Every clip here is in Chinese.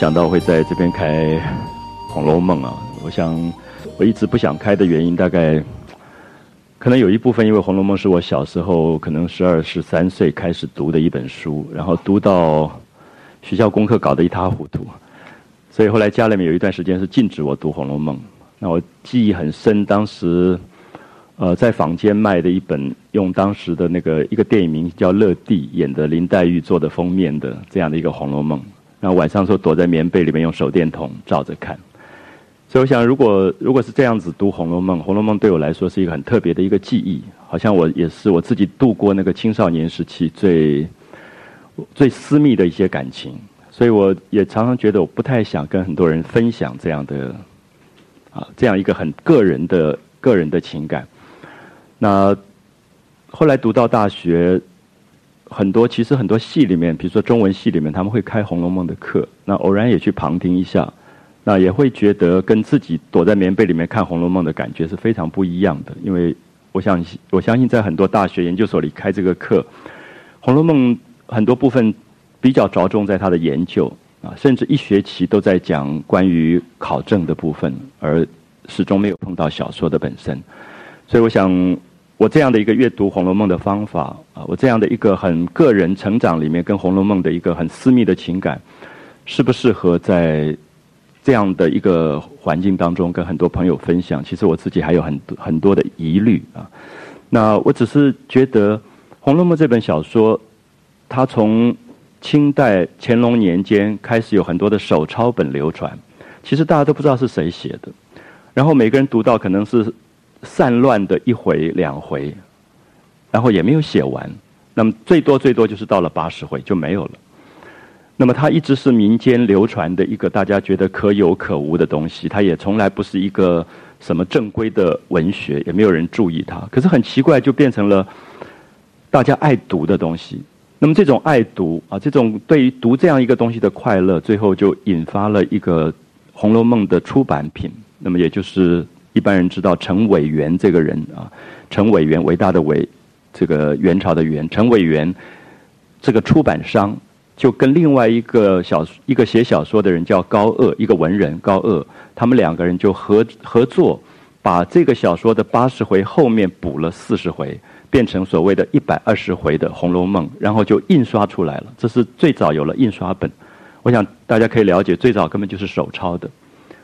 想到会在这边开《红楼梦》啊！我想我一直不想开的原因，大概可能有一部分，因为《红楼梦》是我小时候可能十二、十三岁开始读的一本书，然后读到学校功课搞得一塌糊涂，所以后来家里面有一段时间是禁止我读《红楼梦》。那我记忆很深，当时呃在坊间卖的一本，用当时的那个一个电影名叫《乐蒂》演的林黛玉做的封面的这样的一个《红楼梦》。然后晚上时候躲在棉被里面用手电筒照着看，所以我想，如果如果是这样子读《红楼梦》，《红楼梦》对我来说是一个很特别的一个记忆，好像我也是我自己度过那个青少年时期最最私密的一些感情，所以我也常常觉得我不太想跟很多人分享这样的啊这样一个很个人的个人的情感。那后来读到大学。很多其实很多戏里面，比如说中文戏里面，他们会开《红楼梦》的课，那偶然也去旁听一下，那也会觉得跟自己躲在棉被里面看《红楼梦》的感觉是非常不一样的。因为我想我相信在很多大学研究所里开这个课，《红楼梦》很多部分比较着重在它的研究啊，甚至一学期都在讲关于考证的部分，而始终没有碰到小说的本身，所以我想。我这样的一个阅读《红楼梦》的方法啊，我这样的一个很个人成长里面跟《红楼梦》的一个很私密的情感，适不适合在这样的一个环境当中跟很多朋友分享？其实我自己还有很多很多的疑虑啊。那我只是觉得《红楼梦》这本小说，它从清代乾隆年间开始有很多的手抄本流传，其实大家都不知道是谁写的，然后每个人读到可能是。散乱的一回两回，然后也没有写完，那么最多最多就是到了八十回就没有了。那么它一直是民间流传的一个大家觉得可有可无的东西，它也从来不是一个什么正规的文学，也没有人注意它。可是很奇怪，就变成了大家爱读的东西。那么这种爱读啊，这种对于读这样一个东西的快乐，最后就引发了一个《红楼梦》的出版品。那么也就是。一般人知道陈伟元这个人啊，陈伟元伟大的伟，这个元朝的元，陈伟元这个出版商就跟另外一个小一个写小说的人叫高鹗，一个文人高鹗，他们两个人就合合作，把这个小说的八十回后面补了四十回，变成所谓的一百二十回的《红楼梦》，然后就印刷出来了。这是最早有了印刷本，我想大家可以了解，最早根本就是手抄的，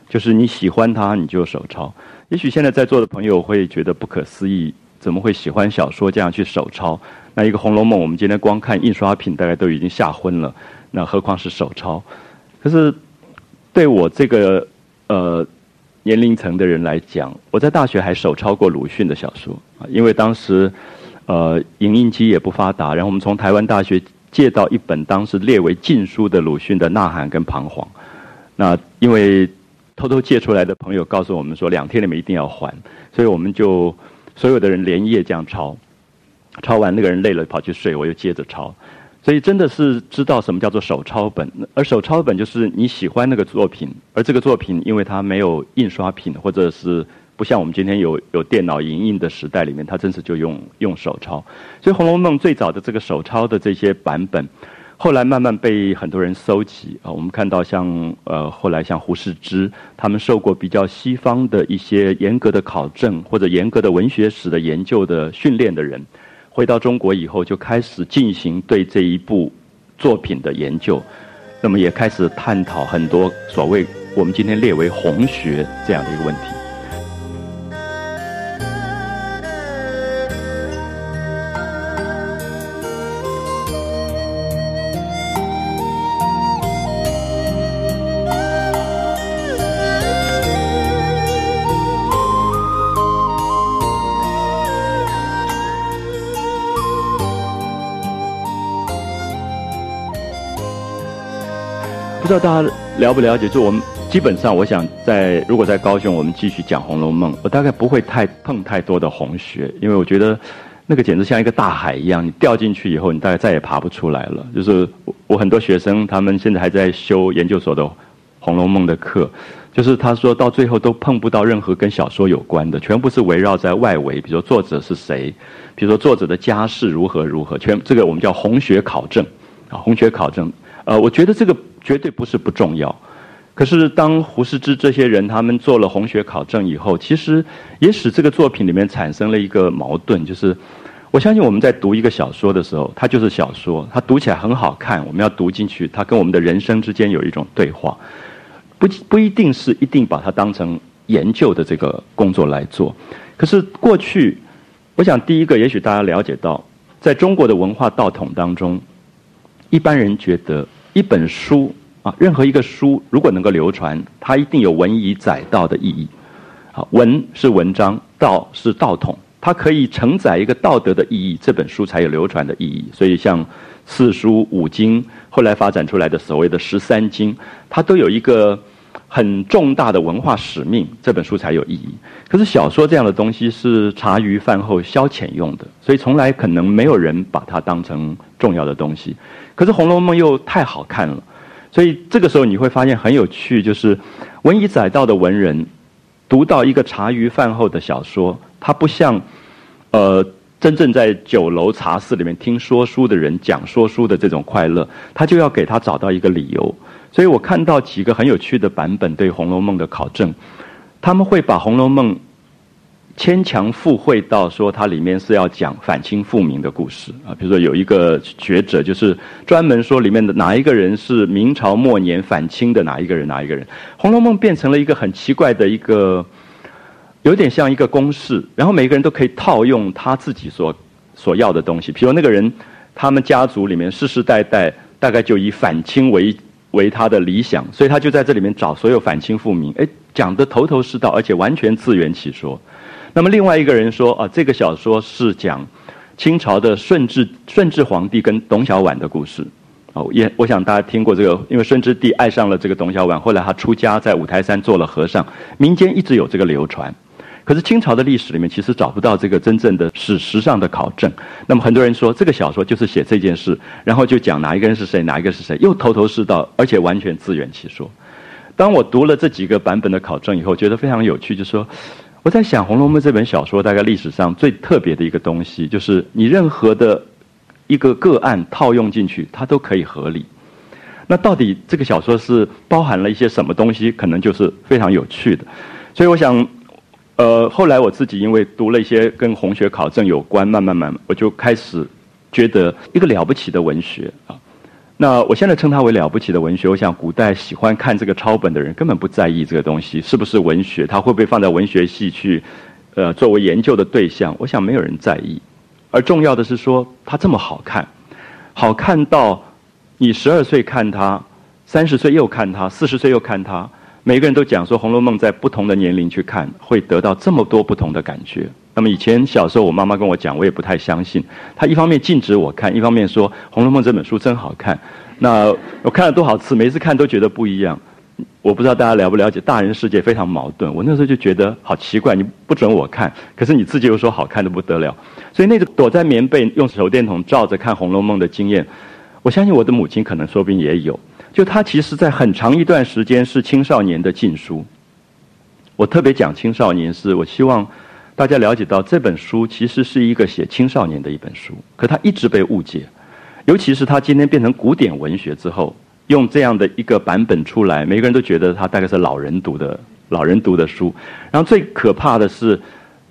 就是你喜欢它你就手抄。也许现在在座的朋友会觉得不可思议，怎么会喜欢小说这样去手抄？那一个《红楼梦》，我们今天光看印刷品，大概都已经吓昏了，那何况是手抄？可是对我这个呃年龄层的人来讲，我在大学还手抄过鲁迅的小说啊，因为当时呃影印机也不发达，然后我们从台湾大学借到一本当时列为禁书的鲁迅的《呐喊》跟《彷徨》，那因为。偷偷借出来的朋友告诉我们说，两天里面一定要还，所以我们就所有的人连夜这样抄，抄完那个人累了跑去睡，我又接着抄，所以真的是知道什么叫做手抄本，而手抄本就是你喜欢那个作品，而这个作品因为它没有印刷品，或者是不像我们今天有有电脑影印的时代里面，它真是就用用手抄，所以《红楼梦》最早的这个手抄的这些版本。后来慢慢被很多人搜集啊，我们看到像呃后来像胡适之，他们受过比较西方的一些严格的考证或者严格的文学史的研究的训练的人，回到中国以后就开始进行对这一部作品的研究，那么也开始探讨很多所谓我们今天列为红学这样的一个问题。道大家了不了解？就我们基本上，我想在如果在高雄，我们继续讲《红楼梦》，我大概不会太碰太多的红学，因为我觉得那个简直像一个大海一样，你掉进去以后，你大概再也爬不出来了。就是我很多学生，他们现在还在修研究所的《红楼梦》的课，就是他说到最后都碰不到任何跟小说有关的，全部是围绕在外围，比如说作者是谁，比如说作者的家世如何如何，全这个我们叫红学考证啊，红学考证。呃，我觉得这个。绝对不是不重要。可是当胡适之这些人他们做了红学考证以后，其实也使这个作品里面产生了一个矛盾，就是我相信我们在读一个小说的时候，它就是小说，它读起来很好看，我们要读进去，它跟我们的人生之间有一种对话，不不一定是一定把它当成研究的这个工作来做。可是过去，我想第一个，也许大家了解到，在中国的文化道统当中，一般人觉得一本书。啊，任何一个书如果能够流传，它一定有文以载道的意义。啊，文是文章，道是道统，它可以承载一个道德的意义，这本书才有流传的意义。所以，像四书五经，后来发展出来的所谓的十三经，它都有一个很重大的文化使命，这本书才有意义。可是小说这样的东西是茶余饭后消遣用的，所以从来可能没有人把它当成重要的东西。可是《红楼梦》又太好看了。所以这个时候你会发现很有趣，就是文以载道的文人读到一个茶余饭后的小说，他不像呃真正在酒楼茶室里面听说书的人讲说书的这种快乐，他就要给他找到一个理由。所以我看到几个很有趣的版本对《红楼梦》的考证，他们会把《红楼梦》。牵强附会到说它里面是要讲反清复明的故事。啊，比如说有一个学者就是专门说里面的哪一个人是明朝末年反清的哪一个人哪一个人，《红楼梦》变成了一个很奇怪的一个，有点像一个公式，然后每个人都可以套用他自己所所要的东西，比如那个人他们家族里面世世代代大概就以反清为为他的理想，所以他就在这里面找所有反清复明，哎，讲的头头是道，而且完全自圆其说。那么另外一个人说啊，这个小说是讲清朝的顺治顺治皇帝跟董小宛的故事。哦，也我想大家听过这个，因为顺治帝爱上了这个董小宛，后来他出家在五台山做了和尚，民间一直有这个流传。可是清朝的历史里面其实找不到这个真正的史实上的考证。那么很多人说这个小说就是写这件事，然后就讲哪一个人是谁，哪一个是谁，又头头是道，而且完全自圆其说。当我读了这几个版本的考证以后，觉得非常有趣，就说。我在想，《红楼梦》这本小说大概历史上最特别的一个东西，就是你任何的一个个案套用进去，它都可以合理。那到底这个小说是包含了一些什么东西？可能就是非常有趣的。所以我想，呃，后来我自己因为读了一些跟红学考证有关，慢慢慢，我就开始觉得一个了不起的文学啊。那我现在称它为了不起的文学。我想，古代喜欢看这个抄本的人根本不在意这个东西是不是文学，它会不会放在文学系去，呃，作为研究的对象。我想没有人在意，而重要的是说它这么好看，好看到你十二岁看它，三十岁又看它，四十岁又看它。每个人都讲说，《红楼梦》在不同的年龄去看，会得到这么多不同的感觉。那么以前小时候，我妈妈跟我讲，我也不太相信。她一方面禁止我看，一方面说《红楼梦》这本书真好看。那我看了多少次，每次看都觉得不一样。我不知道大家了不了解，大人世界非常矛盾。我那时候就觉得好奇怪，你不准我看，可是你自己又说好看的不得了。所以那个躲在棉被用手电筒照着看《红楼梦》的经验，我相信我的母亲可能说不定也有。就他其实，在很长一段时间是青少年的禁书。我特别讲青少年，是我希望大家了解到这本书其实是一个写青少年的一本书，可它一直被误解。尤其是它今天变成古典文学之后，用这样的一个版本出来，每个人都觉得它大概是老人读的、老人读的书。然后最可怕的是，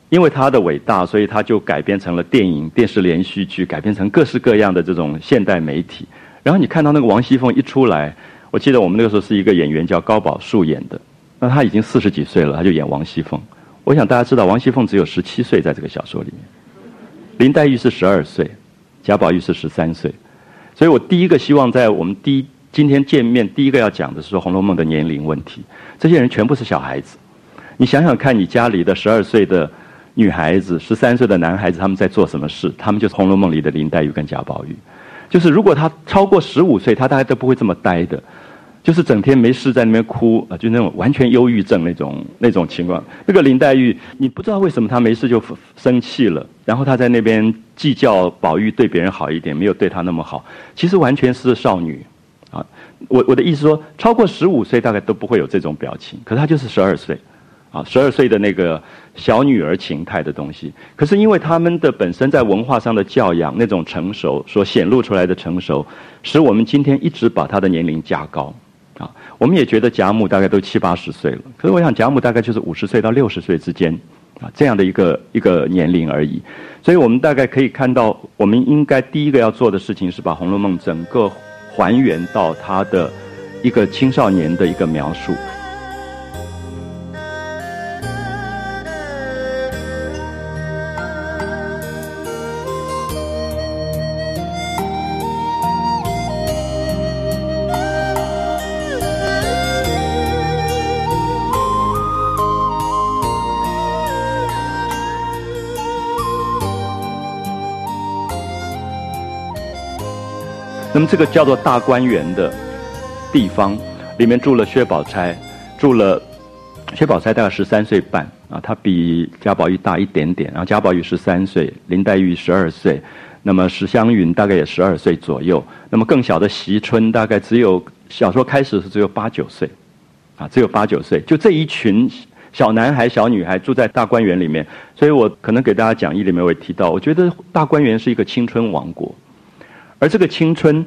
因为它的伟大，所以它就改编成了电影、电视连续剧，改编成各式各样的这种现代媒体。然后你看到那个王熙凤一出来，我记得我们那个时候是一个演员叫高宝树演的，那他已经四十几岁了，他就演王熙凤。我想大家知道，王熙凤只有十七岁在这个小说里面，林黛玉是十二岁，贾宝玉是十三岁。所以我第一个希望在我们第今天见面第一个要讲的是说《红楼梦》的年龄问题。这些人全部是小孩子，你想想看你家里的十二岁的女孩子、十三岁的男孩子，他们在做什么事？他们就是《红楼梦》里的林黛玉跟贾宝玉。就是如果他超过十五岁，他大概都不会这么呆的，就是整天没事在那边哭啊，就那种完全忧郁症那种那种情况。那个林黛玉，你不知道为什么她没事就生气了，然后她在那边计较宝玉对别人好一点，没有对她那么好。其实完全是少女啊！我我的意思说，超过十五岁大概都不会有这种表情，可她就是十二岁。啊，十二岁的那个小女儿情态的东西，可是因为他们的本身在文化上的教养那种成熟所显露出来的成熟，使我们今天一直把他的年龄加高啊，我们也觉得贾母大概都七八十岁了，可是我想贾母大概就是五十岁到六十岁之间，啊，这样的一个一个年龄而已。所以我们大概可以看到，我们应该第一个要做的事情是把《红楼梦》整个还原到他的一个青少年的一个描述。这个叫做大观园的地方，里面住了薛宝钗，住了薛宝钗大概十三岁半啊，她比贾宝玉大一点点，然后贾宝玉十三岁，林黛玉十二岁，那么史湘云大概也十二岁左右，那么更小的惜春大概只有小说开始是只有八九岁，啊，只有八九岁，就这一群小男孩、小女孩住在大观园里面，所以我可能给大家讲义里面会提到，我觉得大观园是一个青春王国。而这个青春，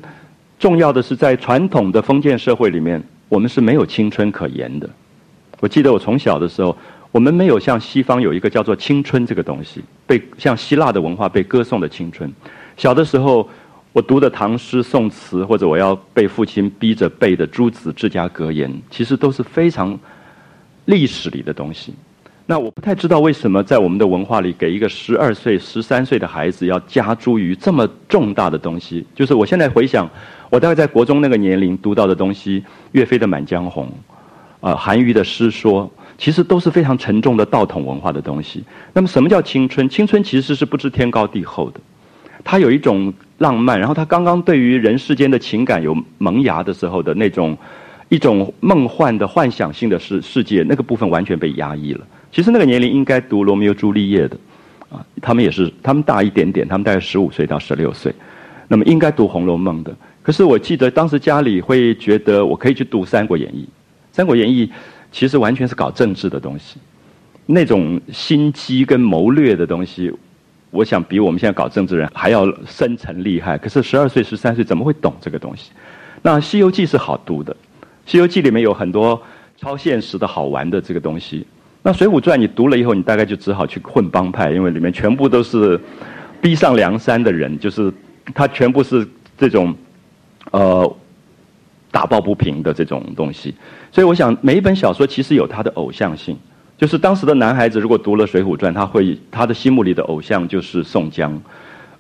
重要的是在传统的封建社会里面，我们是没有青春可言的。我记得我从小的时候，我们没有像西方有一个叫做青春这个东西，被像希腊的文化被歌颂的青春。小的时候，我读的唐诗宋词，或者我要被父亲逼着背的诸子治家格言，其实都是非常历史里的东西。那我不太知道为什么在我们的文化里，给一个十二岁、十三岁的孩子要加诸于这么重大的东西。就是我现在回想，我大概在国中那个年龄读到的东西，岳飞的《满江红》，呃，韩愈的诗说，其实都是非常沉重的道统文化的东西。那么，什么叫青春？青春其实是不知天高地厚的，它有一种浪漫，然后他刚刚对于人世间的情感有萌芽的时候的那种一种梦幻的幻想性的世世界，那个部分完全被压抑了。其实那个年龄应该读罗密欧朱丽叶的，啊，他们也是，他们大一点点，他们大概十五岁到十六岁，那么应该读《红楼梦》的。可是我记得当时家里会觉得我可以去读《三国演义》，《三国演义》其实完全是搞政治的东西，那种心机跟谋略的东西，我想比我们现在搞政治人还要深沉厉害。可是十二岁、十三岁怎么会懂这个东西？那《西游记》是好读的，《西游记》里面有很多超现实的好玩的这个东西。那《水浒传》你读了以后，你大概就只好去混帮派，因为里面全部都是逼上梁山的人，就是他全部是这种呃打抱不平的这种东西。所以我想，每一本小说其实有它的偶像性，就是当时的男孩子如果读了《水浒传》，他会他的心目里的偶像就是宋江，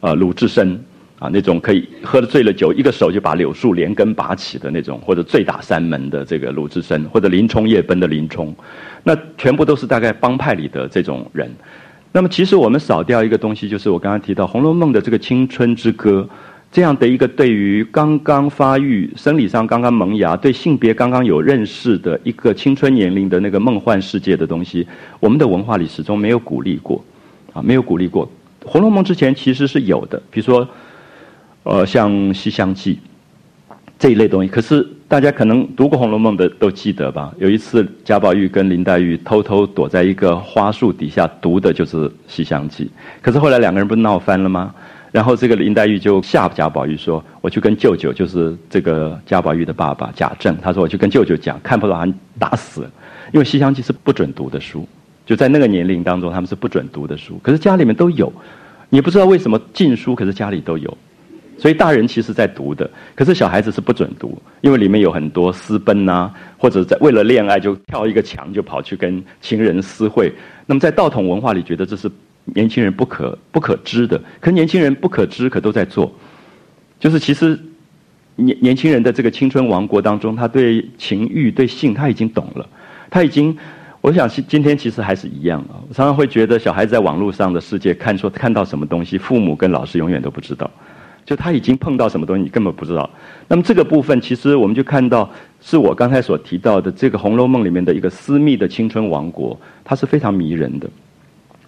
呃鲁智深。啊，那种可以喝了醉了酒，一个手就把柳树连根拔起的那种，或者醉打三门的这个鲁智深，或者林冲夜奔的林冲，那全部都是大概帮派里的这种人。那么，其实我们少掉一个东西，就是我刚刚提到《红楼梦》的这个青春之歌，这样的一个对于刚刚发育、生理上刚刚萌芽、对性别刚刚有认识的一个青春年龄的那个梦幻世界的东西，我们的文化里始终没有鼓励过，啊，没有鼓励过。《红楼梦》之前其实是有的，比如说。呃，像《西厢记》这一类东西，可是大家可能读过《红楼梦》的都记得吧？有一次贾宝玉跟林黛玉偷偷躲在一个花树底下读的就是《西厢记》，可是后来两个人不是闹翻了吗？然后这个林黛玉就吓贾宝玉说：“我去跟舅舅，就是这个贾宝玉的爸爸贾政，他说我去跟舅舅讲，看不完打死，因为《西厢记》是不准读的书，就在那个年龄当中他们是不准读的书，可是家里面都有，你不知道为什么禁书，可是家里都有。”所以大人其实在读的，可是小孩子是不准读，因为里面有很多私奔呐，或者在为了恋爱就跳一个墙就跑去跟情人私会。那么在道统文化里，觉得这是年轻人不可不可知的。可年轻人不可知，可都在做。就是其实年年轻人的这个青春王国当中，他对情欲、对性，他已经懂了。他已经，我想今天其实还是一样啊。常常会觉得，小孩子在网络上的世界看说看到什么东西，父母跟老师永远都不知道。就他已经碰到什么东西，你根本不知道。那么这个部分，其实我们就看到，是我刚才所提到的这个《红楼梦》里面的一个私密的青春王国，它是非常迷人的。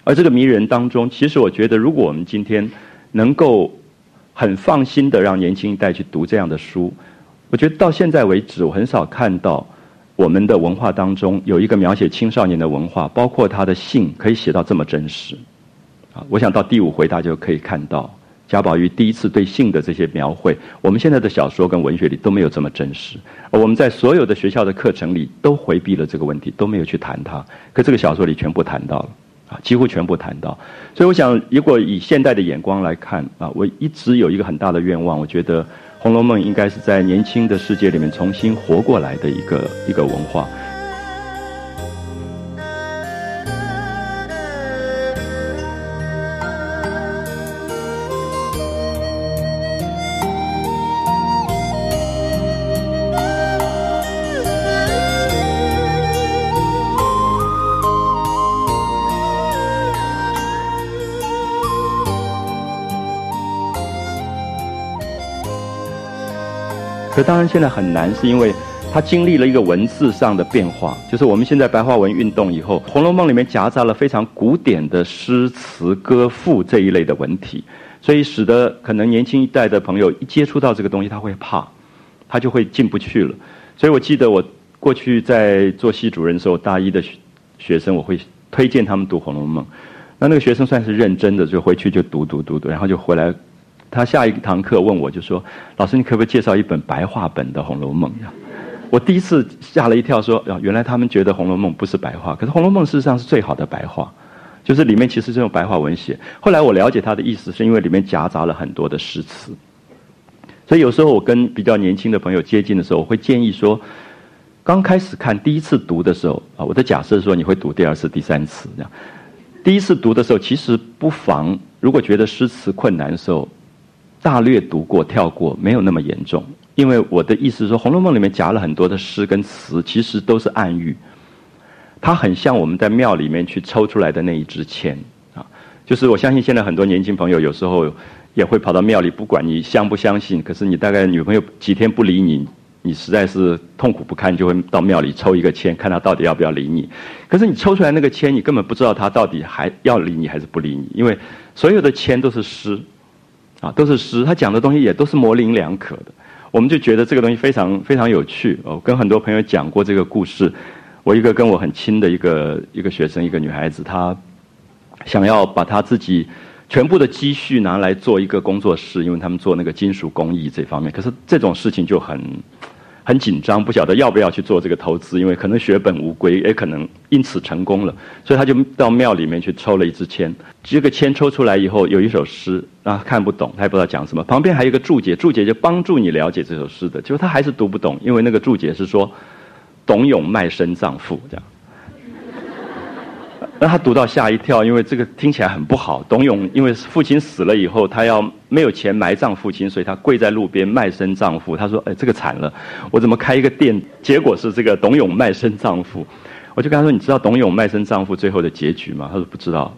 而这个迷人当中，其实我觉得，如果我们今天能够很放心的让年轻一代去读这样的书，我觉得到现在为止，我很少看到我们的文化当中有一个描写青少年的文化，包括他的性可以写到这么真实。啊，我想到第五回，大家就可以看到。贾宝玉第一次对性的这些描绘，我们现在的小说跟文学里都没有这么真实。而我们在所有的学校的课程里都回避了这个问题，都没有去谈它。可这个小说里全部谈到了，啊，几乎全部谈到。所以我想，如果以现代的眼光来看，啊，我一直有一个很大的愿望，我觉得《红楼梦》应该是在年轻的世界里面重新活过来的一个一个文化。当然，现在很难，是因为它经历了一个文字上的变化。就是我们现在白话文运动以后，《红楼梦》里面夹杂了非常古典的诗词歌赋这一类的文体，所以使得可能年轻一代的朋友一接触到这个东西，他会怕，他就会进不去了。所以我记得我过去在做系主任的时候，大一的学生我会推荐他们读《红楼梦》，那那个学生算是认真的，就回去就读读读读，然后就回来。他下一堂课问我就说：“老师，你可不可以介绍一本白话本的《红楼梦》？”呀我第一次吓了一跳，说：“啊，原来他们觉得《红楼梦》不是白话，可是《红楼梦》事实上是最好的白话，就是里面其实是用白话文写。后来我了解他的意思，是因为里面夹杂了很多的诗词。所以有时候我跟比较年轻的朋友接近的时候，我会建议说：刚开始看第一次读的时候啊，我的假设是说你会读第二次、第三次这样。第一次读的时候，其实不妨如果觉得诗词困难的时候。”大略读过，跳过，没有那么严重。因为我的意思是说，《红楼梦》里面夹了很多的诗跟词，其实都是暗喻。它很像我们在庙里面去抽出来的那一支签啊。就是我相信现在很多年轻朋友有时候也会跑到庙里，不管你相不相信，可是你大概女朋友几天不理你，你实在是痛苦不堪，就会到庙里抽一个签，看他到底要不要理你。可是你抽出来那个签，你根本不知道他到底还要理你还是不理你，因为所有的签都是诗。啊，都是诗，他讲的东西也都是模棱两可的，我们就觉得这个东西非常非常有趣。哦，跟很多朋友讲过这个故事，我一个跟我很亲的一个一个学生，一个女孩子，她想要把她自己全部的积蓄拿来做一个工作室，因为他们做那个金属工艺这方面，可是这种事情就很。很紧张，不晓得要不要去做这个投资，因为可能血本无归，也可能因此成功了，所以他就到庙里面去抽了一支签。这个签抽出来以后，有一首诗，啊，看不懂，他也不知道讲什么。旁边还有一个注解，注解就帮助你了解这首诗的，结果他还是读不懂，因为那个注解是说，董永卖身葬父这样。让他读到吓一跳，因为这个听起来很不好。董永因为父亲死了以后，他要没有钱埋葬父亲，所以他跪在路边卖身葬父。他说：“哎，这个惨了，我怎么开一个店？结果是这个董永卖身葬父。”我就跟他说：“你知道董永卖身葬父最后的结局吗？”他说：“不知道。”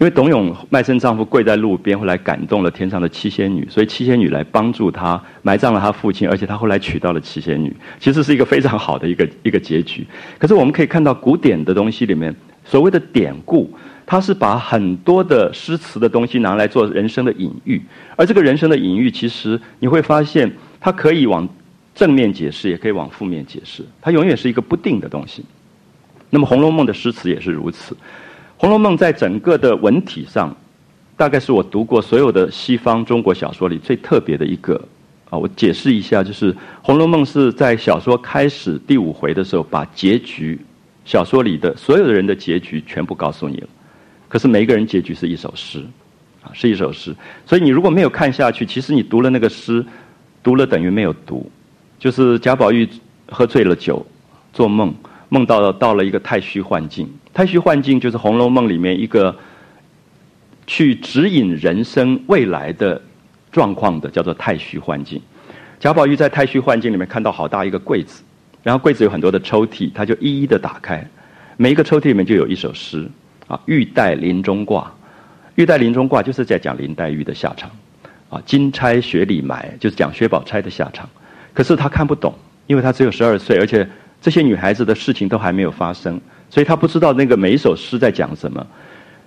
因为董永卖身葬父跪在路边，后来感动了天上的七仙女，所以七仙女来帮助他埋葬了他父亲，而且他后来娶到了七仙女，其实是一个非常好的一个一个结局。可是我们可以看到古典的东西里面。所谓的典故，它是把很多的诗词的东西拿来做人生的隐喻，而这个人生的隐喻，其实你会发现，它可以往正面解释，也可以往负面解释，它永远是一个不定的东西。那么《红楼梦》的诗词也是如此，《红楼梦》在整个的文体上，大概是我读过所有的西方中国小说里最特别的一个。啊，我解释一下，就是《红楼梦》是在小说开始第五回的时候，把结局。小说里的所有的人的结局全部告诉你了，可是每一个人结局是一首诗，啊，是一首诗。所以你如果没有看下去，其实你读了那个诗，读了等于没有读。就是贾宝玉喝醉了酒，做梦，梦到到了一个太虚幻境。太虚幻境就是《红楼梦》里面一个去指引人生未来的状况的，叫做太虚幻境。贾宝玉在太虚幻境里面看到好大一个柜子。然后柜子有很多的抽屉，他就一一的打开，每一个抽屉里面就有一首诗，啊，玉带林中挂，玉带林中挂就是在讲林黛玉的下场，啊，金钗雪里埋就是讲薛宝钗的下场，可是他看不懂，因为他只有十二岁，而且这些女孩子的事情都还没有发生，所以他不知道那个每一首诗在讲什么，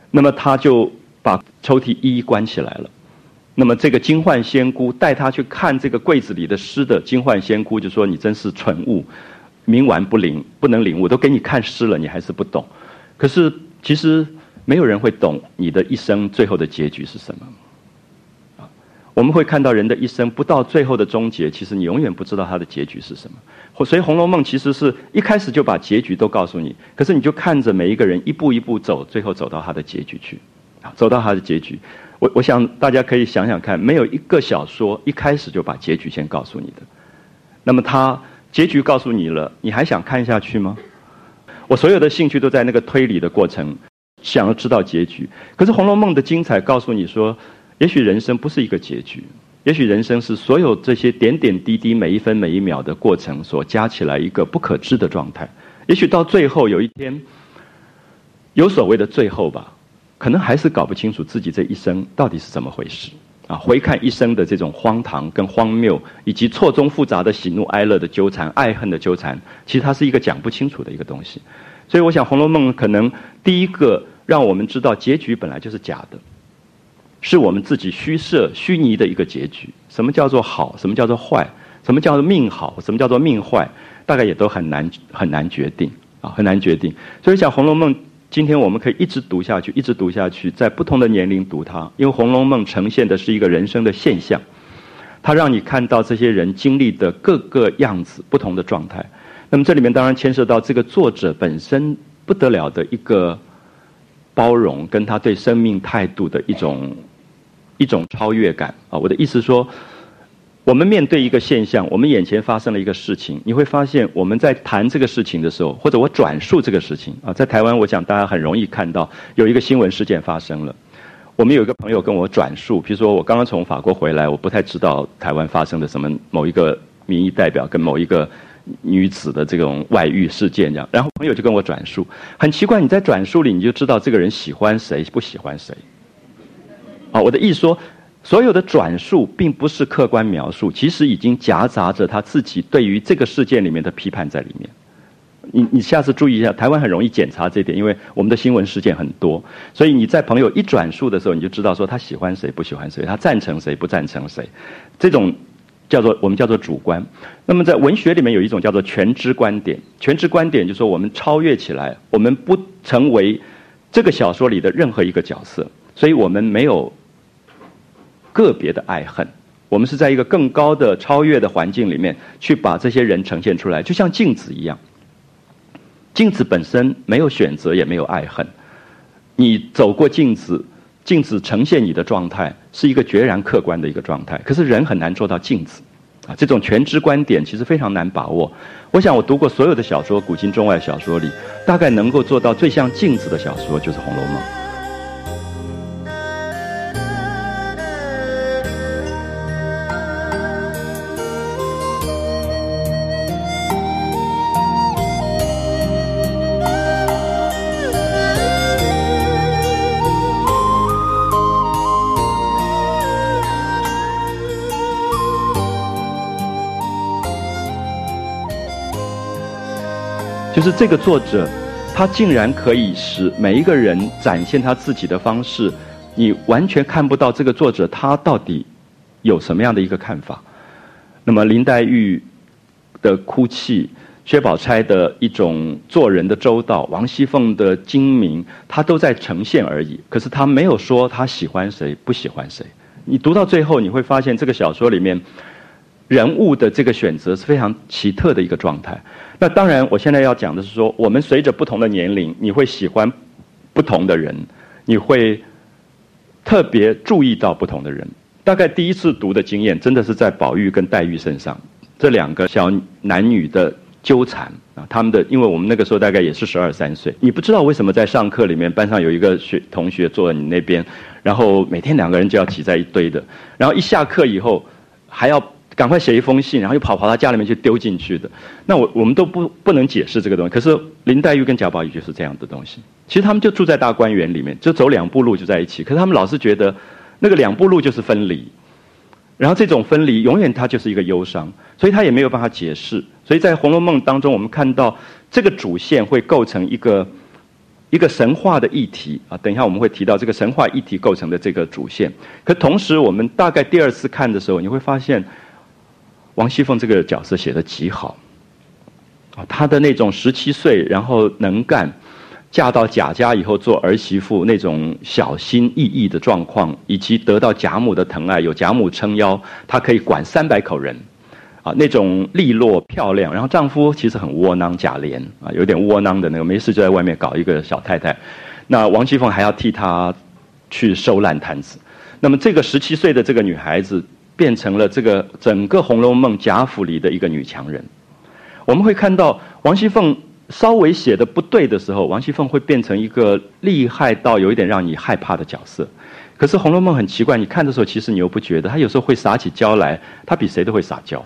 那么他就把抽屉一一关起来了。那么这个金焕仙姑带他去看这个柜子里的诗的金焕仙姑就说：“你真是蠢物，冥顽不灵，不能领悟。都给你看诗了，你还是不懂。可是其实没有人会懂你的一生最后的结局是什么。我们会看到人的一生不到最后的终结，其实你永远不知道他的结局是什么。所以《红楼梦》其实是一开始就把结局都告诉你，可是你就看着每一个人一步一步走，最后走到他的结局去，走到他的结局。我我想大家可以想想看，没有一个小说一开始就把结局先告诉你的。那么他结局告诉你了，你还想看下去吗？我所有的兴趣都在那个推理的过程，想要知道结局。可是《红楼梦》的精彩告诉你说。也许人生不是一个结局，也许人生是所有这些点点滴滴、每一分每一秒的过程所加起来一个不可知的状态。也许到最后有一天，有所谓的最后吧，可能还是搞不清楚自己这一生到底是怎么回事啊！回看一生的这种荒唐跟荒谬，以及错综复杂的喜怒哀乐的纠缠、爱恨的纠缠，其实它是一个讲不清楚的一个东西。所以，我想《红楼梦》可能第一个让我们知道结局本来就是假的。是我们自己虚设、虚拟的一个结局。什么叫做好？什么叫做坏？什么叫做命好？什么叫做命坏？大概也都很难很难决定啊，很难决定。所以讲《红楼梦》，今天我们可以一直读下去，一直读下去，在不同的年龄读它，因为《红楼梦》呈现的是一个人生的现象，它让你看到这些人经历的各个样子、不同的状态。那么这里面当然牵涉到这个作者本身不得了的一个包容，跟他对生命态度的一种。一种超越感啊！我的意思说，我们面对一个现象，我们眼前发生了一个事情，你会发现我们在谈这个事情的时候，或者我转述这个事情啊，在台湾，我想大家很容易看到有一个新闻事件发生了。我们有一个朋友跟我转述，比如说我刚刚从法国回来，我不太知道台湾发生的什么某一个民意代表跟某一个女子的这种外遇事件这样，然后朋友就跟我转述，很奇怪，你在转述里你就知道这个人喜欢谁，不喜欢谁。啊，我的意思说，所有的转述并不是客观描述，其实已经夹杂着他自己对于这个事件里面的批判在里面。你你下次注意一下，台湾很容易检查这点，因为我们的新闻事件很多，所以你在朋友一转述的时候，你就知道说他喜欢谁，不喜欢谁，他赞成谁，不赞成谁。这种叫做我们叫做主观。那么在文学里面有一种叫做全知观点，全知观点就是说我们超越起来，我们不成为这个小说里的任何一个角色。所以我们没有个别的爱恨，我们是在一个更高的超越的环境里面去把这些人呈现出来，就像镜子一样。镜子本身没有选择，也没有爱恨。你走过镜子，镜子呈现你的状态是一个决然客观的一个状态。可是人很难做到镜子啊，这种全知观点其实非常难把握。我想我读过所有的小说，古今中外小说里，大概能够做到最像镜子的小说就是《红楼梦》。就是这个作者，他竟然可以使每一个人展现他自己的方式，你完全看不到这个作者他到底有什么样的一个看法。那么林黛玉的哭泣，薛宝钗的一种做人的周到，王熙凤的精明，他都在呈现而已。可是他没有说他喜欢谁，不喜欢谁。你读到最后，你会发现这个小说里面。人物的这个选择是非常奇特的一个状态。那当然，我现在要讲的是说，我们随着不同的年龄，你会喜欢不同的人，你会特别注意到不同的人。大概第一次读的经验，真的是在宝玉跟黛玉身上，这两个小男女的纠缠啊，他们的，因为我们那个时候大概也是十二三岁，你不知道为什么在上课里面，班上有一个学同学坐在你那边，然后每天两个人就要挤在一堆的，然后一下课以后还要。赶快写一封信，然后又跑跑到家里面去丢进去的。那我我们都不不能解释这个东西。可是林黛玉跟贾宝玉就是这样的东西。其实他们就住在大观园里面，就走两步路就在一起。可是他们老是觉得那个两步路就是分离，然后这种分离永远它就是一个忧伤，所以他也没有办法解释。所以在《红楼梦》当中，我们看到这个主线会构成一个一个神话的议题啊。等一下我们会提到这个神话议题构成的这个主线。可同时，我们大概第二次看的时候，你会发现。王熙凤这个角色写的极好，啊，她的那种十七岁，然后能干，嫁到贾家以后做儿媳妇那种小心翼翼的状况，以及得到贾母的疼爱，有贾母撑腰，她可以管三百口人，啊，那种利落漂亮。然后丈夫其实很窝囊，贾琏啊，有点窝囊的那个，没事就在外面搞一个小太太。那王熙凤还要替他去收烂摊子。那么这个十七岁的这个女孩子，变成了这个整个《红楼梦》贾府里的一个女强人。我们会看到王熙凤。稍微写的不对的时候，王熙凤会变成一个厉害到有一点让你害怕的角色。可是《红楼梦》很奇怪，你看的时候其实你又不觉得，她有时候会撒起娇来，她比谁都会撒娇。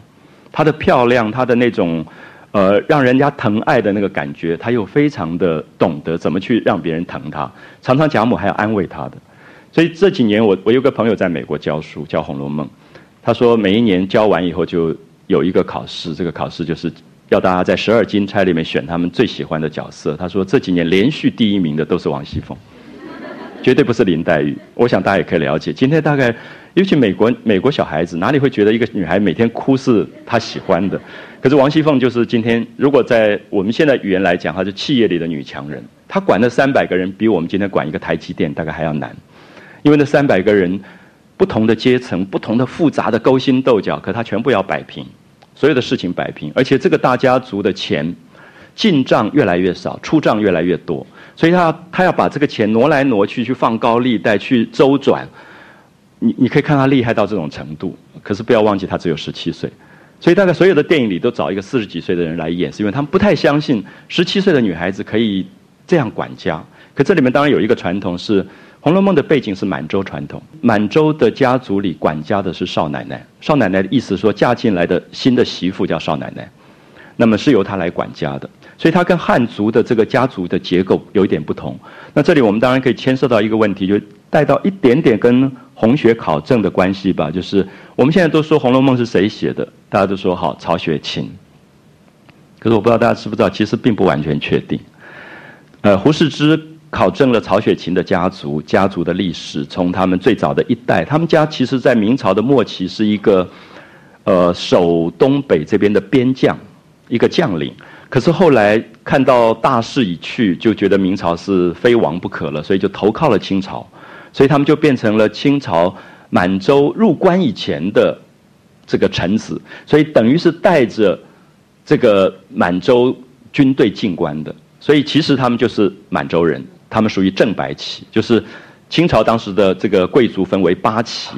她的漂亮，她的那种呃让人家疼爱的那个感觉，她又非常的懂得怎么去让别人疼她。常常贾母还要安慰她的。所以这几年我我有个朋友在美国教书教《红楼梦》，他说每一年教完以后就有一个考试，这个考试就是。要大家在十二金钗里面选他们最喜欢的角色。他说这几年连续第一名的都是王熙凤，绝对不是林黛玉。我想大家也可以了解。今天大概，尤其美国美国小孩子哪里会觉得一个女孩每天哭是她喜欢的？可是王熙凤就是今天，如果在我们现在语言来讲，她是企业里的女强人。她管那三百个人，比我们今天管一个台积电大概还要难，因为那三百个人不同的阶层、不同的复杂的勾心斗角，可他全部要摆平。所有的事情摆平，而且这个大家族的钱进账越来越少，出账越来越多，所以他他要把这个钱挪来挪去，去放高利贷，去周转。你你可以看他厉害到这种程度，可是不要忘记他只有十七岁，所以大概所有的电影里都找一个四十几岁的人来演，是因为他们不太相信十七岁的女孩子可以这样管家。可这里面当然有一个传统是。《红楼梦》的背景是满洲传统，满洲的家族里管家的是少奶奶。少奶奶的意思说，嫁进来的新的媳妇叫少奶奶，那么是由她来管家的。所以她跟汉族的这个家族的结构有一点不同。那这里我们当然可以牵涉到一个问题，就带到一点点跟红学考证的关系吧。就是我们现在都说《红楼梦》是谁写的，大家都说好曹雪芹。可是我不知道大家知不知道，其实并不完全确定。呃，胡适之。考证了曹雪芹的家族，家族的历史，从他们最早的一代，他们家其实在明朝的末期是一个，呃，守东北这边的边将，一个将领。可是后来看到大势已去，就觉得明朝是非亡不可了，所以就投靠了清朝，所以他们就变成了清朝满洲入关以前的这个臣子，所以等于是带着这个满洲军队进关的，所以其实他们就是满洲人。他们属于正白旗，就是清朝当时的这个贵族分为八旗，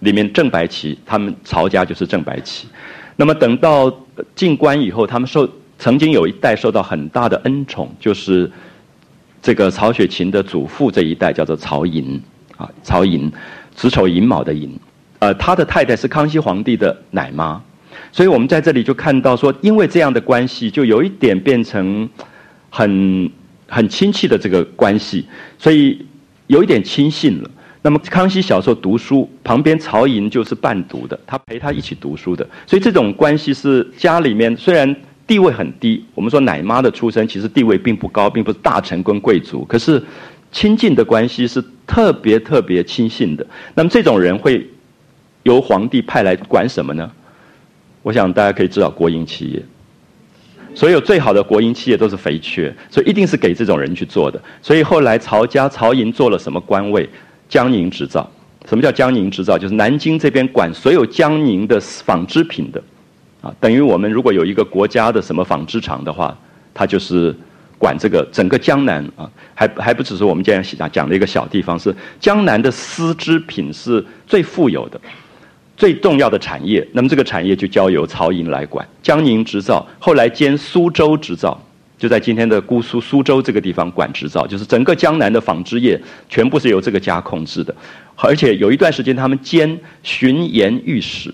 里面正白旗，他们曹家就是正白旗。那么等到进关以后，他们受曾经有一代受到很大的恩宠，就是这个曹雪芹的祖父这一代叫做曹寅啊，曹寅，子丑寅卯的寅，呃，他的太太是康熙皇帝的奶妈，所以我们在这里就看到说，因为这样的关系，就有一点变成很。很亲戚的这个关系，所以有一点亲信了。那么康熙小时候读书，旁边曹寅就是伴读的，他陪他一起读书的，所以这种关系是家里面虽然地位很低，我们说奶妈的出身其实地位并不高，并不是大臣跟贵族，可是亲近的关系是特别特别亲信的。那么这种人会由皇帝派来管什么呢？我想大家可以知道国营企业。所有最好的国营企业都是肥缺，所以一定是给这种人去做的。所以后来曹家曹寅做了什么官位？江宁织造。什么叫江宁织造？就是南京这边管所有江宁的纺织品的，啊，等于我们如果有一个国家的什么纺织厂的话，它就是管这个整个江南啊，还还不只是我们今天讲讲的一个小地方，是江南的丝织品是最富有的。最重要的产业，那么这个产业就交由曹寅来管。江宁织造后来兼苏州织造，就在今天的姑苏苏州这个地方管织造，就是整个江南的纺织业全部是由这个家控制的。而且有一段时间，他们兼巡盐御史，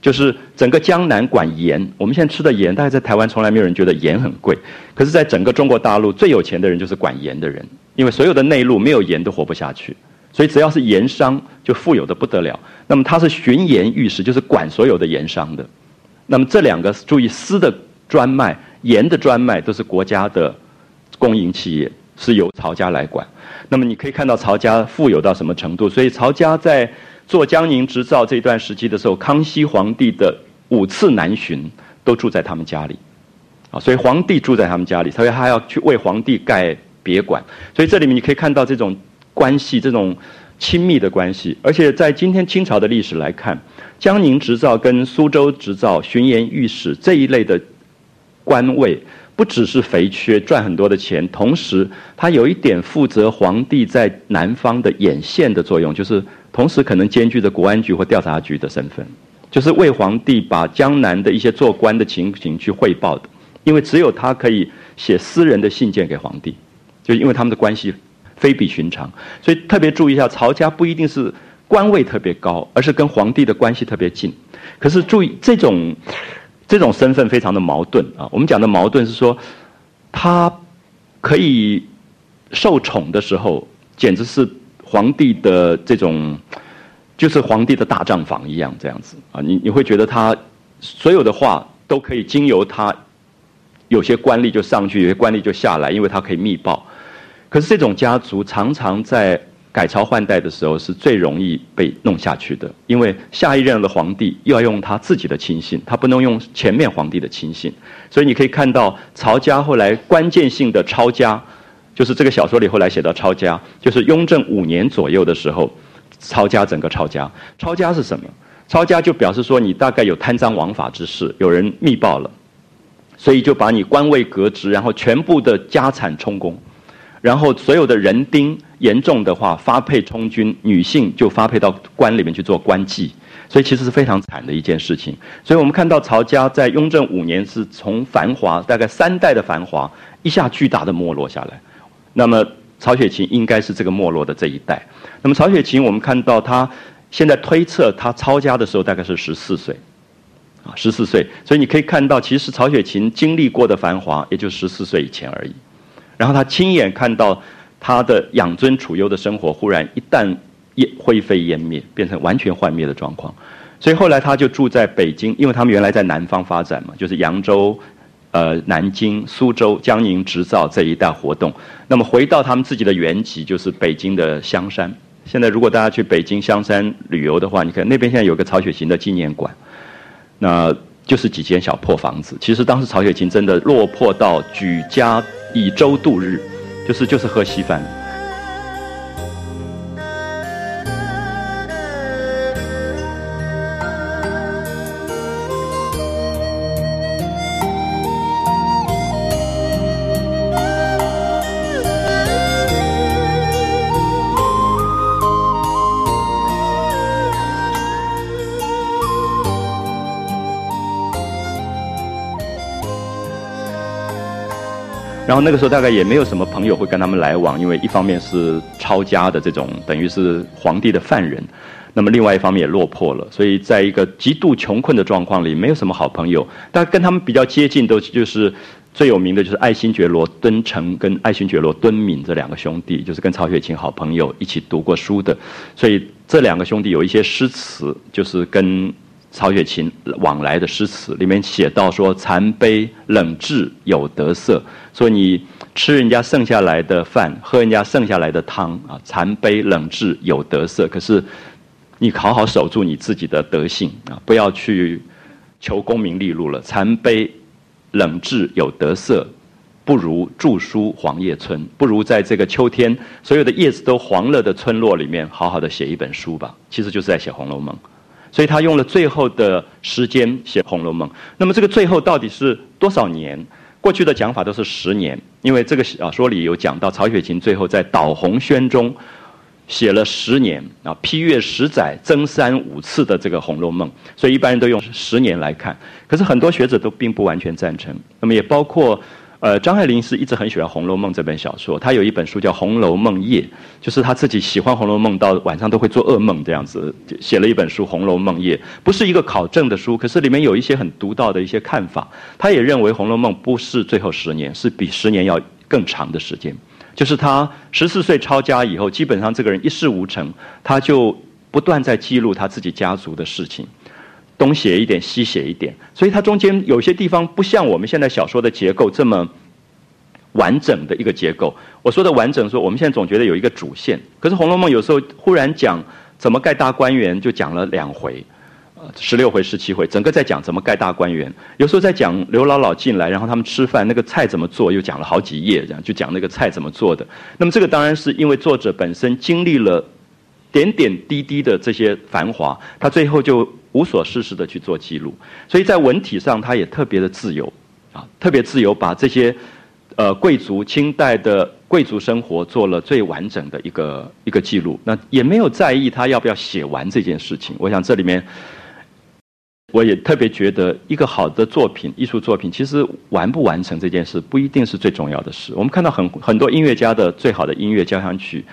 就是整个江南管盐。我们现在吃的盐，大概在台湾从来没有人觉得盐很贵，可是在整个中国大陆最有钱的人就是管盐的人，因为所有的内陆没有盐都活不下去。所以只要是盐商，就富有的不得了。那么他是巡盐御史，就是管所有的盐商的。那么这两个注意丝的专卖、盐的专卖都是国家的公营企业，是由曹家来管。那么你可以看到曹家富有到什么程度。所以曹家在做江宁织造这段时期的时候，康熙皇帝的五次南巡都住在他们家里。啊，所以皇帝住在他们家里，所以他要去为皇帝盖别馆。所以这里面你可以看到这种关系，这种亲密的关系。而且在今天清朝的历史来看，江宁织造跟苏州织造、巡盐御史这一类的官位。不只是肥缺赚很多的钱，同时他有一点负责皇帝在南方的眼线的作用，就是同时可能兼具着国安局或调查局的身份，就是为皇帝把江南的一些做官的情形去汇报的。因为只有他可以写私人的信件给皇帝，就因为他们的关系非比寻常，所以特别注意一下，曹家不一定是官位特别高，而是跟皇帝的关系特别近。可是注意这种。这种身份非常的矛盾啊！我们讲的矛盾是说，他可以受宠的时候，简直是皇帝的这种，就是皇帝的大账房一样这样子啊！你你会觉得他所有的话都可以经由他，有些官吏就上去，有些官吏就下来，因为他可以密报。可是这种家族常常在。改朝换代的时候是最容易被弄下去的，因为下一任的皇帝又要用他自己的亲信，他不能用前面皇帝的亲信，所以你可以看到曹家后来关键性的抄家，就是这个小说里后来写到抄家，就是雍正五年左右的时候，抄家整个抄家，抄家是什么？抄家就表示说你大概有贪赃枉法之事，有人密报了，所以就把你官位革职，然后全部的家产充公。然后所有的人丁严重的话，发配充军，女性就发配到官里面去做官妓，所以其实是非常惨的一件事情。所以我们看到曹家在雍正五年是从繁华大概三代的繁华一下巨大的没落下来。那么曹雪芹应该是这个没落的这一代。那么曹雪芹我们看到他现在推测他抄家的时候大概是十四岁，啊十四岁，所以你可以看到其实曹雪芹经历过的繁华也就十四岁以前而已。然后他亲眼看到他的养尊处优的生活忽然一旦烟灰飞烟灭，变成完全幻灭的状况。所以后来他就住在北京，因为他们原来在南方发展嘛，就是扬州、呃南京、苏州、江宁织造这一带活动。那么回到他们自己的原籍，就是北京的香山。现在如果大家去北京香山旅游的话，你看那边现在有个曹雪芹的纪念馆，那就是几间小破房子。其实当时曹雪芹真的落魄到举家。以粥度日，就是就是喝稀饭。然后那个时候大概也没有什么朋友会跟他们来往，因为一方面是抄家的这种，等于是皇帝的犯人，那么另外一方面也落魄了，所以在一个极度穷困的状况里，没有什么好朋友。但跟他们比较接近，都就是最有名的就是爱新觉罗敦诚跟爱新觉罗敦敏这两个兄弟，就是跟曹雪芹好朋友，一起读过书的。所以这两个兄弟有一些诗词，就是跟。曹雪芹往来的诗词里面写到说：“残杯冷炙有得色。”说你吃人家剩下来的饭，喝人家剩下来的汤啊，残杯冷炙有得色。可是你好好守住你自己的德性啊，不要去求功名利禄了。残杯冷炙有得色，不如著书黄叶村，不如在这个秋天所有的叶子都黄了的村落里面，好好的写一本书吧。其实就是在写《红楼梦》。所以他用了最后的时间写《红楼梦》。那么这个最后到底是多少年？过去的讲法都是十年，因为这个小说里有讲到曹雪芹最后在导红轩中写了十年啊，批阅十载，增删五次的这个《红楼梦》，所以一般人都用十年来看。可是很多学者都并不完全赞成。那么也包括。呃，张爱玲是一直很喜欢《红楼梦》这本小说，她有一本书叫《红楼梦夜》，就是她自己喜欢《红楼梦》到晚上都会做噩梦这样子，写了一本书《红楼梦夜》，不是一个考证的书，可是里面有一些很独到的一些看法。她也认为《红楼梦》不是最后十年，是比十年要更长的时间。就是她十四岁抄家以后，基本上这个人一事无成，他就不断在记录他自己家族的事情。东写一点，西写一点，所以它中间有些地方不像我们现在小说的结构这么完整的一个结构。我说的完整，说我们现在总觉得有一个主线，可是《红楼梦》有时候忽然讲怎么盖大观园，就讲了两回，呃十六回、十七回，整个在讲怎么盖大观园。有时候在讲刘姥姥进来，然后他们吃饭，那个菜怎么做，又讲了好几页，这样就讲那个菜怎么做的。那么这个当然是因为作者本身经历了点点滴滴的这些繁华，他最后就无所事事的去做记录。所以在文体上，他也特别的自由啊，特别自由，把这些呃贵族清代的。贵族生活做了最完整的一个一个记录，那也没有在意他要不要写完这件事情。我想这里面，我也特别觉得，一个好的作品、艺术作品，其实完不完成这件事不一定是最重要的事。我们看到很很多音乐家的最好的音乐交响曲，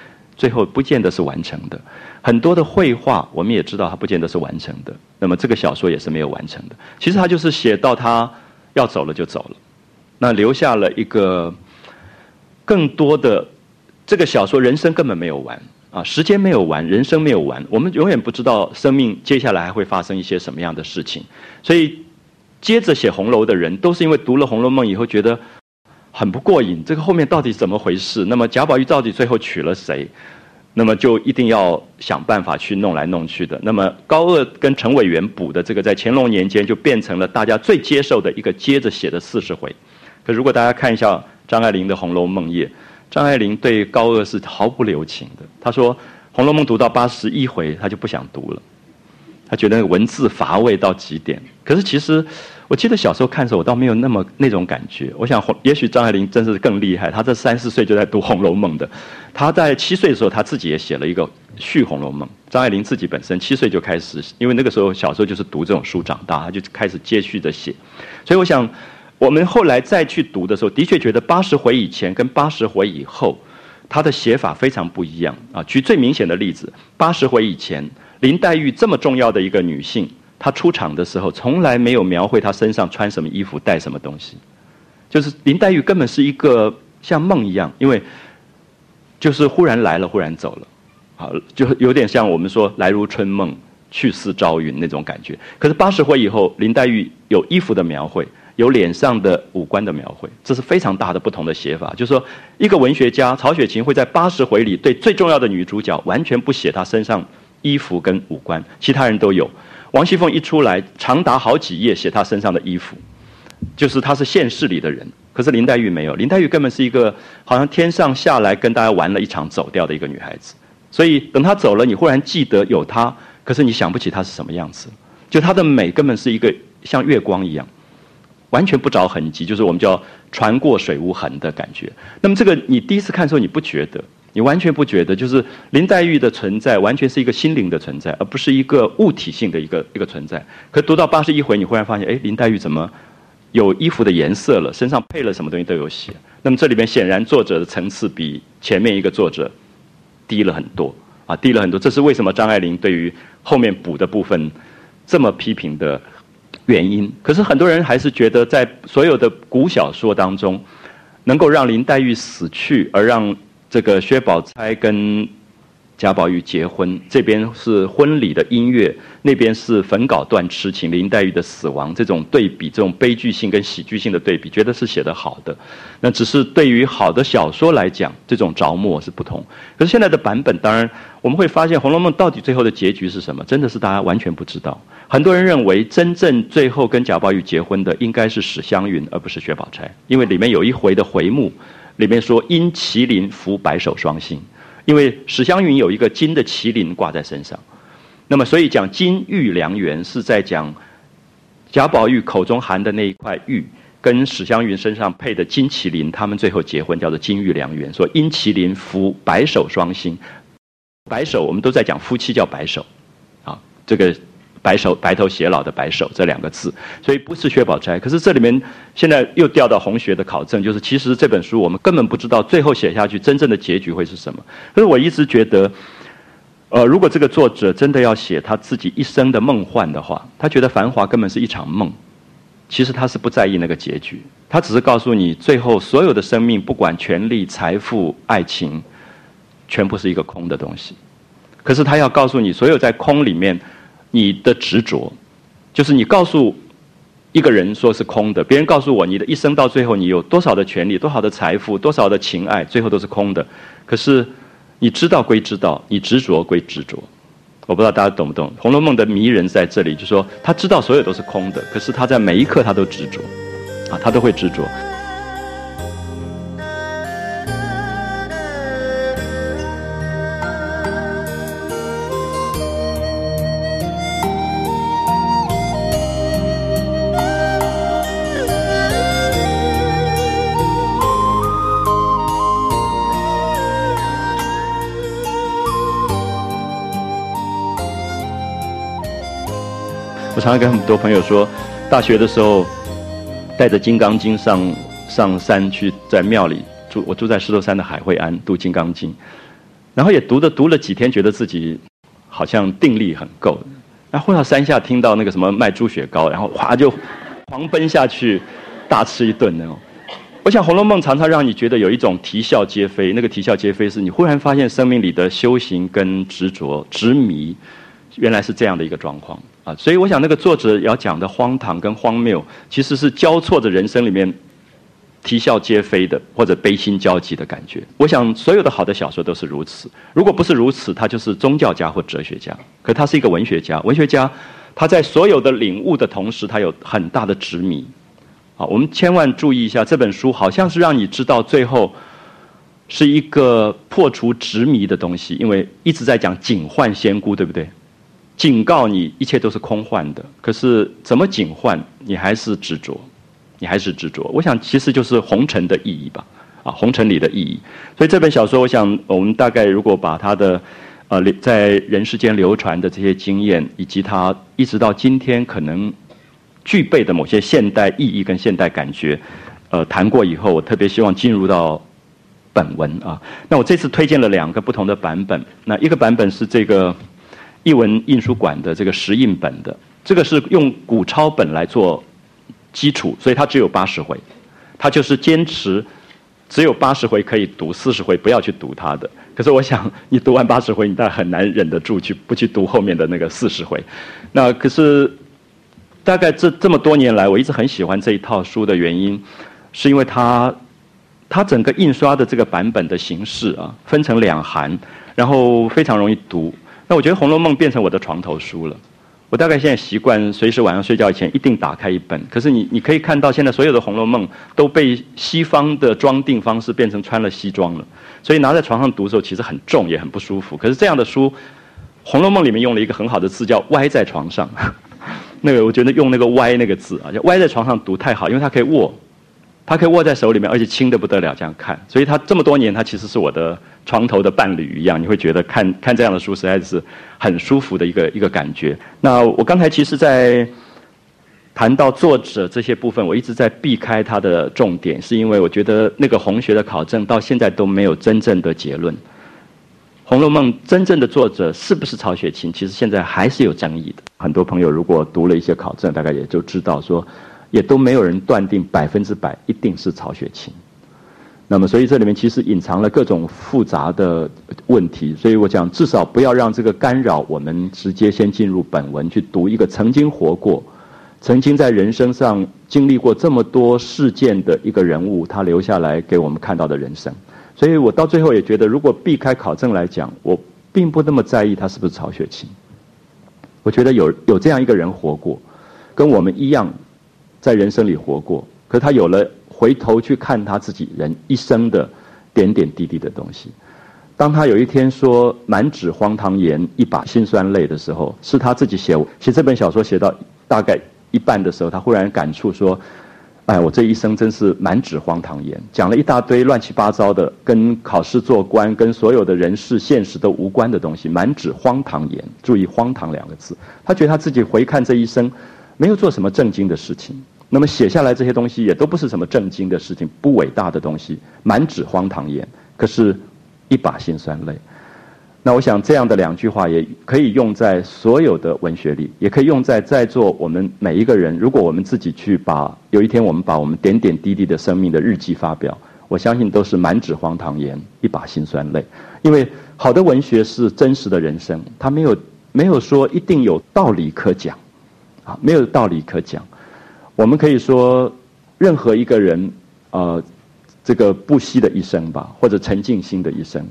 最后不见得是完成的；很多的绘画，我们也知道它不见得是完成的。那么这个小说也是没有完成的。其实他就是写到他要走了就走了，那留下了一个。更多的这个小说，人生根本没有完啊，时间没有完，人生没有完，我们永远不知道生命接下来还会发生一些什么样的事情。所以，接着写《红楼》的人，都是因为读了《红楼梦》以后觉得很不过瘾，这个后面到底怎么回事？那么贾宝玉到底最后娶了谁？那么就一定要想办法去弄来弄去的。那么高鹗跟陈委员补的这个，在乾隆年间就变成了大家最接受的一个接着写的四十回。可如果大家看一下。张爱玲的《红楼梦夜》，张爱玲对高鹗是毫不留情的。她说，《红楼梦》读到八十一回，她就不想读了，她觉得文字乏味到极点。可是其实，我记得小时候看的时候，我倒没有那么那种感觉。我想，也许张爱玲真是更厉害。她这三四岁就在读《红楼梦》的，她在七岁的时候，她自己也写了一个续《红楼梦》。张爱玲自己本身七岁就开始，因为那个时候小时候就是读这种书长大，她就开始接续的写。所以我想。我们后来再去读的时候，的确觉得八十回以前跟八十回以后，她的写法非常不一样啊。举最明显的例子，八十回以前，林黛玉这么重要的一个女性，她出场的时候从来没有描绘她身上穿什么衣服、带什么东西，就是林黛玉根本是一个像梦一样，因为就是忽然来了，忽然走了，好，就有点像我们说来如春梦，去似朝云那种感觉。可是八十回以后，林黛玉有衣服的描绘。有脸上的五官的描绘，这是非常大的不同的写法。就是说，一个文学家曹雪芹会在八十回里对最重要的女主角完全不写她身上衣服跟五官，其他人都有。王熙凤一出来，长达好几页写她身上的衣服，就是她是现世里的人。可是林黛玉没有，林黛玉根本是一个好像天上下来跟大家玩了一场走掉的一个女孩子。所以等她走了，你忽然记得有她，可是你想不起她是什么样子。就她的美根本是一个像月光一样。完全不着痕迹，就是我们叫“船过水无痕”的感觉。那么这个你第一次看的时候，你不觉得？你完全不觉得？就是林黛玉的存在，完全是一个心灵的存在，而不是一个物体性的一个一个存在。可读到八十一回，你忽然发现，哎，林黛玉怎么有衣服的颜色了？身上配了什么东西都有写。那么这里面显然作者的层次比前面一个作者低了很多啊，低了很多。这是为什么张爱玲对于后面补的部分这么批评的？原因，可是很多人还是觉得，在所有的古小说当中，能够让林黛玉死去，而让这个薛宝钗跟。贾宝玉结婚，这边是婚礼的音乐，那边是焚稿断痴情，林黛玉的死亡，这种对比，这种悲剧性跟喜剧性的对比，觉得是写得好的。那只是对于好的小说来讲，这种着墨是不同。可是现在的版本，当然我们会发现，《红楼梦》到底最后的结局是什么，真的是大家完全不知道。很多人认为，真正最后跟贾宝玉结婚的应该是史湘云，而不是薛宝钗，因为里面有一回的回目，里面说因麒麟伏白首双星。因为史湘云有一个金的麒麟挂在身上，那么所以讲金玉良缘是在讲贾宝玉口中含的那一块玉，跟史湘云身上配的金麒麟，他们最后结婚叫做金玉良缘。说因麒麟伏白首双星，白首我们都在讲夫妻叫白首，啊，这个。白首白头偕老的白首这两个字，所以不是薛宝钗。可是这里面现在又调到红学的考证，就是其实这本书我们根本不知道最后写下去真正的结局会是什么。可是我一直觉得，呃，如果这个作者真的要写他自己一生的梦幻的话，他觉得繁华根本是一场梦。其实他是不在意那个结局，他只是告诉你，最后所有的生命，不管权力、财富、爱情，全部是一个空的东西。可是他要告诉你，所有在空里面。你的执着，就是你告诉一个人说是空的，别人告诉我你的一生到最后你有多少的权利、多少的财富、多少的情爱，最后都是空的。可是你知道归知道，你执着归执着，我不知道大家懂不懂，《红楼梦》的迷人在这里，就是说他知道所有都是空的，可是他在每一刻他都执着，啊，他都会执着。我常常跟很多朋友说，大学的时候带着《金刚经》上上山去，在庙里住，我住在石头山的海会庵读《金刚经》，然后也读的读了几天，觉得自己好像定力很够，然后到山下听到那个什么卖猪血糕，然后哗就狂奔下去大吃一顿那种。我想《红楼梦》常常让你觉得有一种啼笑皆非，那个啼笑皆非是你忽然发现生命里的修行跟执着执迷，原来是这样的一个状况。啊，所以我想那个作者要讲的荒唐跟荒谬，其实是交错着人生里面啼笑皆非的或者悲心交集的感觉。我想所有的好的小说都是如此，如果不是如此，他就是宗教家或哲学家。可他是一个文学家，文学家他在所有的领悟的同时，他有很大的执迷。啊，我们千万注意一下，这本书好像是让你知道最后是一个破除执迷的东西，因为一直在讲警幻仙姑，对不对？警告你，一切都是空幻的。可是怎么警幻，你还是执着，你还是执着。我想，其实就是红尘的意义吧，啊，红尘里的意义。所以这本小说，我想我们大概如果把它的，呃，在人世间流传的这些经验，以及它一直到今天可能具备的某些现代意义跟现代感觉，呃，谈过以后，我特别希望进入到本文啊。那我这次推荐了两个不同的版本，那一个版本是这个。译文印书馆的这个石印本的，这个是用古抄本来做基础，所以它只有八十回，它就是坚持只有八十回可以读，四十回不要去读它的。可是我想，你读完八十回，你大概很难忍得住去不去读后面的那个四十回。那可是大概这这么多年来，我一直很喜欢这一套书的原因，是因为它它整个印刷的这个版本的形式啊，分成两行，然后非常容易读。那我觉得《红楼梦》变成我的床头书了。我大概现在习惯随时晚上睡觉以前一定打开一本。可是你你可以看到，现在所有的《红楼梦》都被西方的装订方式变成穿了西装了，所以拿在床上读的时候其实很重也很不舒服。可是这样的书，《红楼梦》里面用了一个很好的字叫“歪在床上”，那个我觉得用那个“歪”那个字啊，就歪在床上读太好，因为它可以卧。它可以握在手里面，而且轻的不得了，这样看。所以它这么多年，它其实是我的床头的伴侣一样。你会觉得看看这样的书，实在是很舒服的一个一个感觉。那我刚才其实，在谈到作者这些部分，我一直在避开它的重点，是因为我觉得那个红学的考证到现在都没有真正的结论。《红楼梦》真正的作者是不是曹雪芹，其实现在还是有争议的。很多朋友如果读了一些考证，大概也就知道说。也都没有人断定百分之百一定是曹雪芹，那么所以这里面其实隐藏了各种复杂的问题，所以我讲至少不要让这个干扰我们直接先进入本文去读一个曾经活过、曾经在人生上经历过这么多事件的一个人物，他留下来给我们看到的人生。所以我到最后也觉得，如果避开考证来讲，我并不那么在意他是不是曹雪芹。我觉得有有这样一个人活过，跟我们一样。在人生里活过，可他有了回头去看他自己人一生的点点滴滴的东西。当他有一天说“满纸荒唐言，一把辛酸泪”的时候，是他自己写写这本小说写到大概一半的时候，他忽然感触说：“哎，我这一生真是满纸荒唐言，讲了一大堆乱七八糟的，跟考试做官、跟所有的人事现实都无关的东西，满纸荒唐言。注意‘荒唐’两个字。他觉得他自己回看这一生，没有做什么正经的事情。”那么写下来这些东西也都不是什么正经的事情，不伟大的东西，满纸荒唐言。可是，一把辛酸泪。那我想这样的两句话也可以用在所有的文学里，也可以用在在座我们每一个人。如果我们自己去把有一天我们把我们点点滴滴的生命的日记发表，我相信都是满纸荒唐言，一把辛酸泪。因为好的文学是真实的人生，它没有没有说一定有道理可讲，啊，没有道理可讲。我们可以说，任何一个人，呃，这个不息的一生吧，或者沉静心的一生，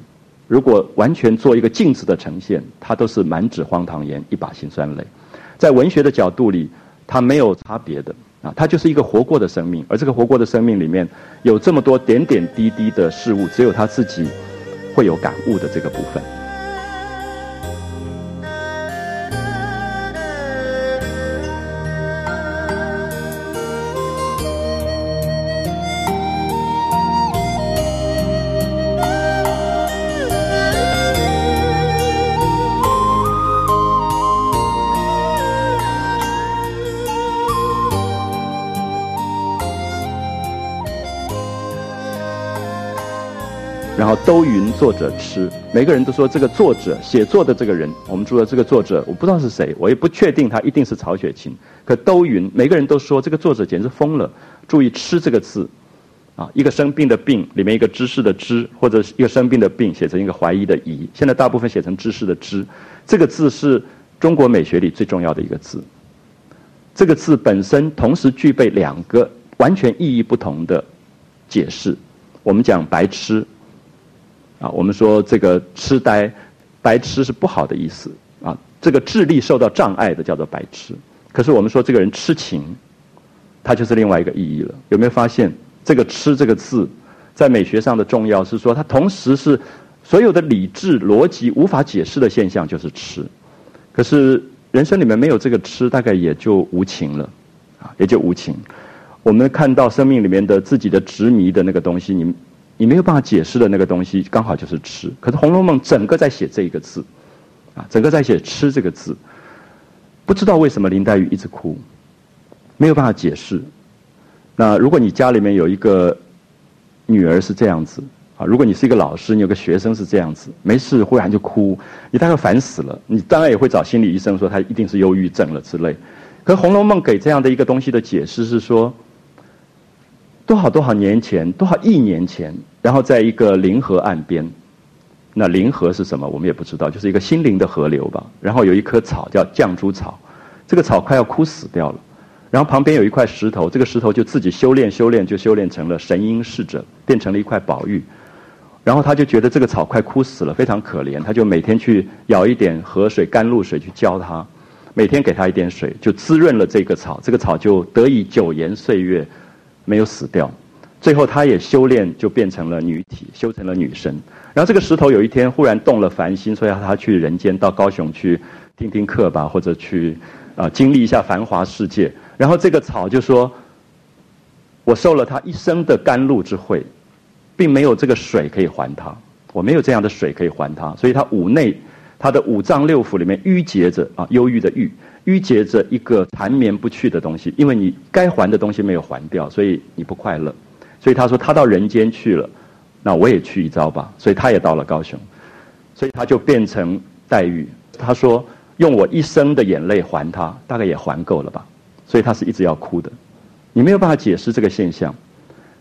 如果完全做一个镜子的呈现，它都是满纸荒唐言，一把辛酸泪。在文学的角度里，它没有差别的啊，它就是一个活过的生命，而这个活过的生命里面有这么多点点滴滴的事物，只有他自己会有感悟的这个部分。都云作者痴，每个人都说这个作者写作的这个人，我们说的这个作者，我不知道是谁，我也不确定他一定是曹雪芹。可都云，每个人都说这个作者简直疯了。注意“痴”这个字，啊，一个生病的“病”里面一个知识的“知”，或者一个生病的“病”写成一个怀疑的“疑”。现在大部分写成知识的“知”，这个字是中国美学里最重要的一个字。这个字本身同时具备两个完全意义不同的解释。我们讲白痴。啊，我们说这个痴呆、白痴是不好的意思啊。这个智力受到障碍的叫做白痴。可是我们说这个人痴情，他就是另外一个意义了。有没有发现这个“痴”这个字，在美学上的重要是说，它同时是所有的理智逻辑无法解释的现象就是痴。可是人生里面没有这个痴，大概也就无情了，啊，也就无情。我们看到生命里面的自己的执迷的那个东西，你。你没有办法解释的那个东西，刚好就是吃。可是《红楼梦》整个在写这一个字，啊，整个在写“吃”这个字。不知道为什么林黛玉一直哭，没有办法解释。那如果你家里面有一个女儿是这样子，啊，如果你是一个老师，你有个学生是这样子，没事忽然就哭，你大概烦死了。你当然也会找心理医生说他一定是忧郁症了之类。可《红楼梦》给这样的一个东西的解释是说。多少多少年前，多少亿年前，然后在一个灵河岸边，那灵河是什么？我们也不知道，就是一个心灵的河流吧。然后有一棵草叫绛珠草，这个草快要枯死掉了。然后旁边有一块石头，这个石头就自己修炼修炼，就修炼成了神瑛侍者，变成了一块宝玉。然后他就觉得这个草快枯死了，非常可怜，他就每天去舀一点河水、甘露水去浇它，每天给它一点水，就滋润了这个草，这个草就得以久延岁月。没有死掉，最后他也修炼，就变成了女体，修成了女神。然后这个石头有一天忽然动了凡心，说要他去人间，到高雄去听听课吧，或者去啊经历一下繁华世界。然后这个草就说：“我受了他一生的甘露之惠，并没有这个水可以还他，我没有这样的水可以还他，所以他五内他的五脏六腑里面淤结着啊，忧郁的郁。”淤结着一个缠绵不去的东西，因为你该还的东西没有还掉，所以你不快乐。所以他说他到人间去了，那我也去一遭吧。所以他也到了高雄，所以他就变成黛玉。他说用我一生的眼泪还他，大概也还够了吧。所以他是一直要哭的，你没有办法解释这个现象。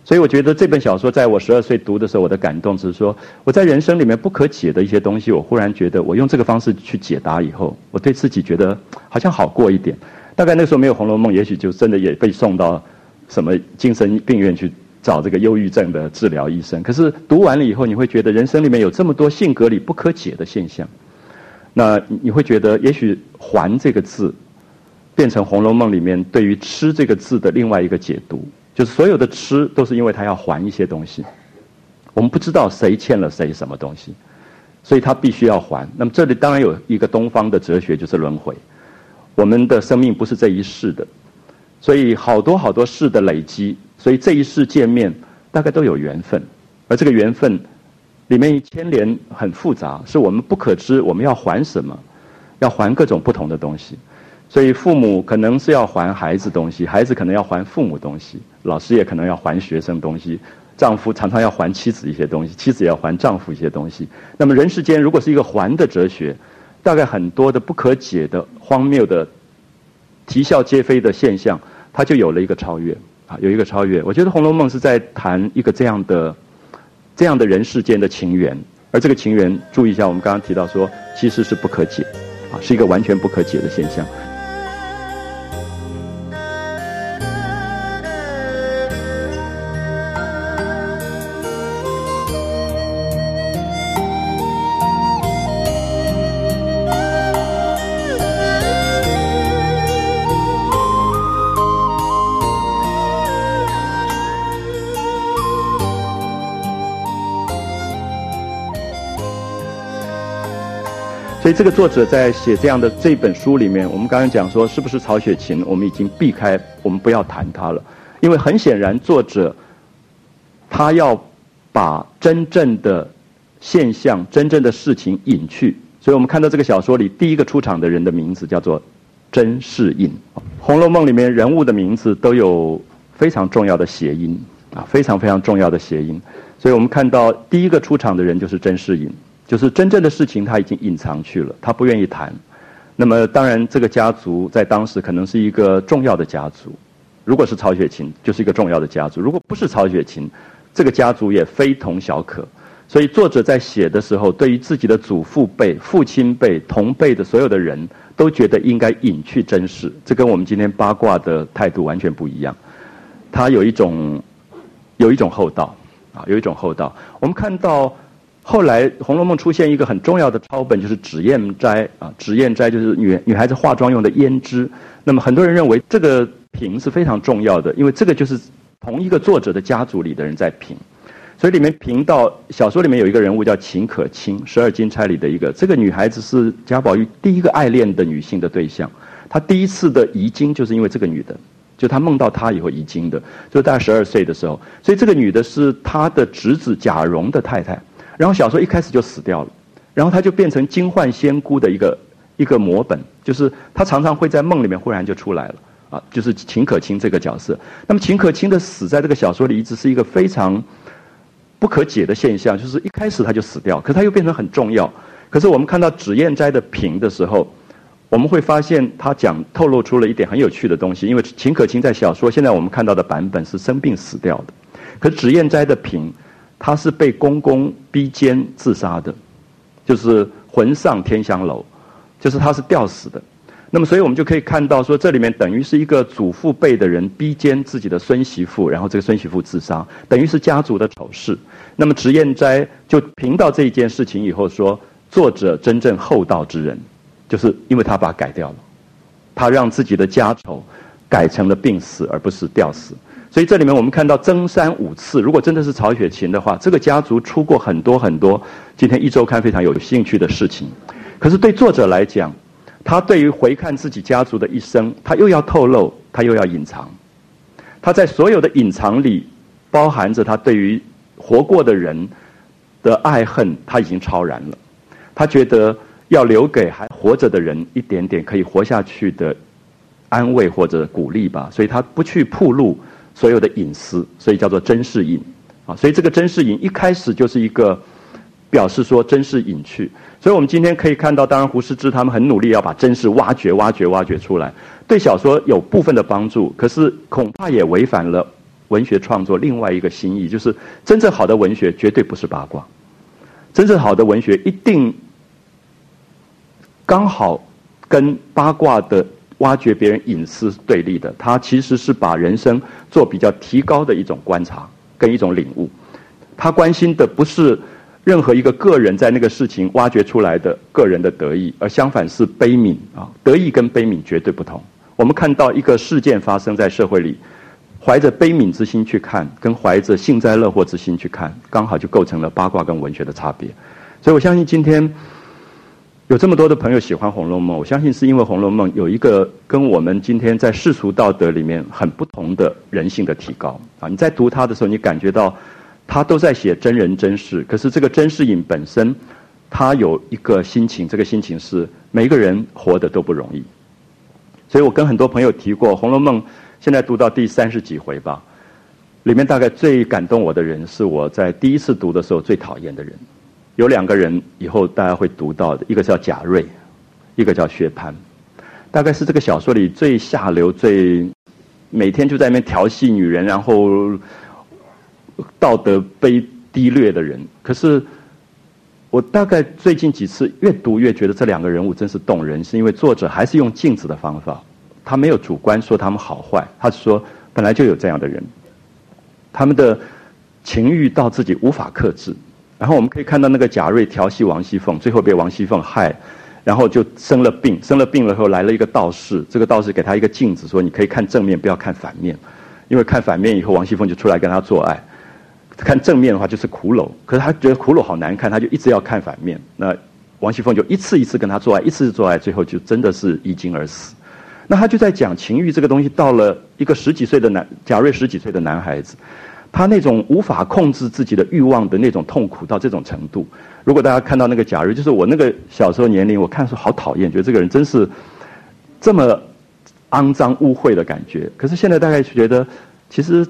所以我觉得这本小说在我十二岁读的时候，我的感动只是说，我在人生里面不可解的一些东西，我忽然觉得，我用这个方式去解答以后，我对自己觉得好像好过一点。大概那时候没有《红楼梦》，也许就真的也被送到什么精神病院去找这个忧郁症的治疗医生。可是读完了以后，你会觉得人生里面有这么多性格里不可解的现象，那你会觉得，也许“还”这个字，变成《红楼梦》里面对于“吃”这个字的另外一个解读。就是所有的吃都是因为他要还一些东西，我们不知道谁欠了谁什么东西，所以他必须要还。那么这里当然有一个东方的哲学，就是轮回。我们的生命不是这一世的，所以好多好多世的累积，所以这一世见面大概都有缘分，而这个缘分里面牵连很复杂，是我们不可知。我们要还什么？要还各种不同的东西。所以父母可能是要还孩子东西，孩子可能要还父母东西，老师也可能要还学生东西，丈夫常常要还妻子一些东西，妻子也要还丈夫一些东西。那么人世间如果是一个还的哲学，大概很多的不可解的、荒谬的、啼笑皆非的现象，它就有了一个超越啊，有一个超越。我觉得《红楼梦》是在谈一个这样的、这样的人世间的情缘，而这个情缘，注意一下，我们刚刚提到说，其实是不可解啊，是一个完全不可解的现象。所以这个作者在写这样的这本书里面，我们刚刚讲说是不是曹雪芹，我们已经避开，我们不要谈他了，因为很显然作者他要把真正的现象、真正的事情隐去。所以我们看到这个小说里第一个出场的人的名字叫做甄士隐。《红楼梦》里面人物的名字都有非常重要的谐音啊，非常非常重要的谐音。所以我们看到第一个出场的人就是甄士隐。就是真正的事情他已经隐藏去了，他不愿意谈。那么当然，这个家族在当时可能是一个重要的家族。如果是曹雪芹，就是一个重要的家族；如果不是曹雪芹，这个家族也非同小可。所以作者在写的时候，对于自己的祖父辈、父亲辈、同辈的所有的人都觉得应该隐去真实。这跟我们今天八卦的态度完全不一样。他有一种有一种厚道啊，有一种厚道。我们看到。后来，《红楼梦》出现一个很重要的抄本，就是脂砚斋啊。脂砚斋就是女女孩子化妆用的胭脂。那么，很多人认为这个瓶是非常重要的，因为这个就是同一个作者的家族里的人在评。所以里面评到小说里面有一个人物叫秦可卿，十二金钗里的一个。这个女孩子是贾宝玉第一个爱恋的女性的对象。他第一次的遗精就是因为这个女的，就他梦到她以后遗精的，就大概十二岁的时候。所以这个女的是他的侄子贾蓉的太太。然后小说一开始就死掉了，然后他就变成金幻仙姑的一个一个模本，就是他常常会在梦里面忽然就出来了啊，就是秦可卿这个角色。那么秦可卿的死在这个小说里一直是一个非常不可解的现象，就是一开始他就死掉，可是他又变成很重要。可是我们看到脂砚斋的评的时候，我们会发现他讲透露出了一点很有趣的东西，因为秦可卿在小说现在我们看到的版本是生病死掉的，可脂砚斋的评。他是被公公逼奸自杀的，就是魂上天香楼，就是他是吊死的。那么，所以我们就可以看到说，这里面等于是一个祖父辈的人逼奸自己的孙媳妇，然后这个孙媳妇自杀，等于是家族的丑事。那么，脂砚斋就评到这一件事情以后说，作者真正厚道之人，就是因为他把改掉了，他让自己的家丑改成了病死，而不是吊死。所以这里面我们看到曾三五次，如果真的是曹雪芹的话，这个家族出过很多很多今天一周刊非常有兴趣的事情。可是对作者来讲，他对于回看自己家族的一生，他又要透露，他又要隐藏。他在所有的隐藏里，包含着他对于活过的人的爱恨，他已经超然了。他觉得要留给还活着的人一点点可以活下去的安慰或者鼓励吧，所以他不去铺路。所有的隐私，所以叫做真是隐，啊，所以这个真是隐一开始就是一个表示说真是隐去，所以我们今天可以看到，当然胡适之他们很努力要把真实挖掘、挖掘、挖掘出来，对小说有部分的帮助，可是恐怕也违反了文学创作另外一个心意，就是真正好的文学绝对不是八卦，真正好的文学一定刚好跟八卦的。挖掘别人隐私是对立的，他其实是把人生做比较提高的一种观察跟一种领悟。他关心的不是任何一个个人在那个事情挖掘出来的个人的得意，而相反是悲悯啊，得意跟悲悯绝对不同。我们看到一个事件发生在社会里，怀着悲悯之心去看，跟怀着幸灾乐祸之心去看，刚好就构成了八卦跟文学的差别。所以我相信今天。有这么多的朋友喜欢《红楼梦》，我相信是因为《红楼梦》有一个跟我们今天在世俗道德里面很不同的人性的提高啊！你在读它的时候，你感觉到它都在写真人真事，可是这个甄士隐本身，他有一个心情，这个心情是每个人活得都不容易。所以我跟很多朋友提过，《红楼梦》现在读到第三十几回吧，里面大概最感动我的人，是我在第一次读的时候最讨厌的人。有两个人以后大家会读到的，一个叫贾瑞，一个叫薛蟠，大概是这个小说里最下流、最每天就在那边调戏女人，然后道德卑低劣的人。可是我大概最近几次越读越觉得这两个人物真是动人，是因为作者还是用镜子的方法，他没有主观说他们好坏，他是说本来就有这样的人，他们的情欲到自己无法克制。然后我们可以看到那个贾瑞调戏王熙凤，最后被王熙凤害，然后就生了病，生了病了后来了一个道士，这个道士给他一个镜子，说你可以看正面，不要看反面，因为看反面以后王熙凤就出来跟他做爱，看正面的话就是骷髅，可是他觉得骷髅好难看，他就一直要看反面。那王熙凤就一次一次跟他做爱，一次做爱，最后就真的是一惊而死。那他就在讲情欲这个东西，到了一个十几岁的男贾瑞十几岁的男孩子，他那种无法控制自己的欲望的那种痛苦到这种程度。如果大家看到那个贾瑞，就是我那个小时候年龄，我看说好讨厌，觉得这个人真是这么肮脏污秽的感觉。可是现在大概觉得，其实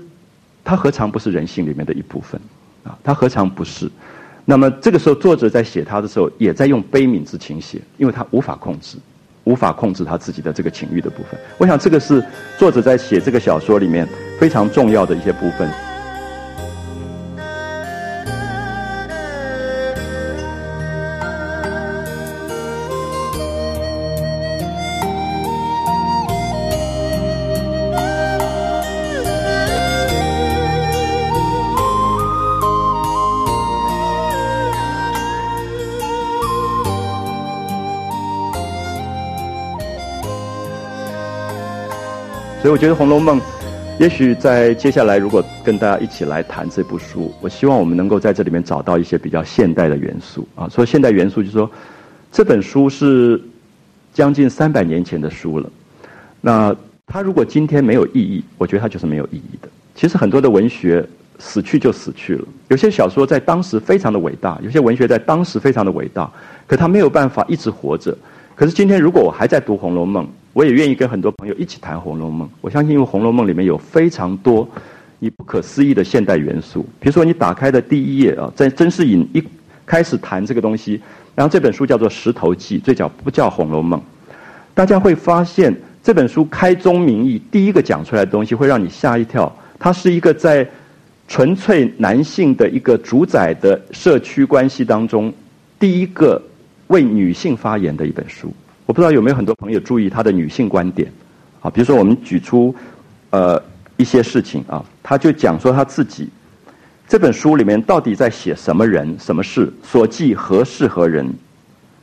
他何尝不是人性里面的一部分啊？他何尝不是？那么这个时候，作者在写他的时候，也在用悲悯之情写，因为他无法控制，无法控制他自己的这个情欲的部分。我想，这个是作者在写这个小说里面非常重要的一些部分。所以我觉得《红楼梦》，也许在接下来如果跟大家一起来谈这部书，我希望我们能够在这里面找到一些比较现代的元素啊。说现代元素，就是说这本书是将近三百年前的书了。那它如果今天没有意义，我觉得它就是没有意义的。其实很多的文学死去就死去了，有些小说在当时非常的伟大，有些文学在当时非常的伟大，可它没有办法一直活着。可是今天如果我还在读《红楼梦》，我也愿意跟很多朋友一起谈《红楼梦》。我相信，因为《红楼梦》里面有非常多你不可思议的现代元素。比如说，你打开的第一页啊，在甄士隐一开始谈这个东西，然后这本书叫做《石头记》，最早不叫《红楼梦》。大家会发现，这本书开宗明义，第一个讲出来的东西会让你吓一跳。它是一个在纯粹男性的一个主宰的社区关系当中，第一个为女性发言的一本书。我不知道有没有很多朋友注意他的女性观点，啊，比如说我们举出，呃一些事情啊，他就讲说他自己这本书里面到底在写什么人、什么事，所记何事何人，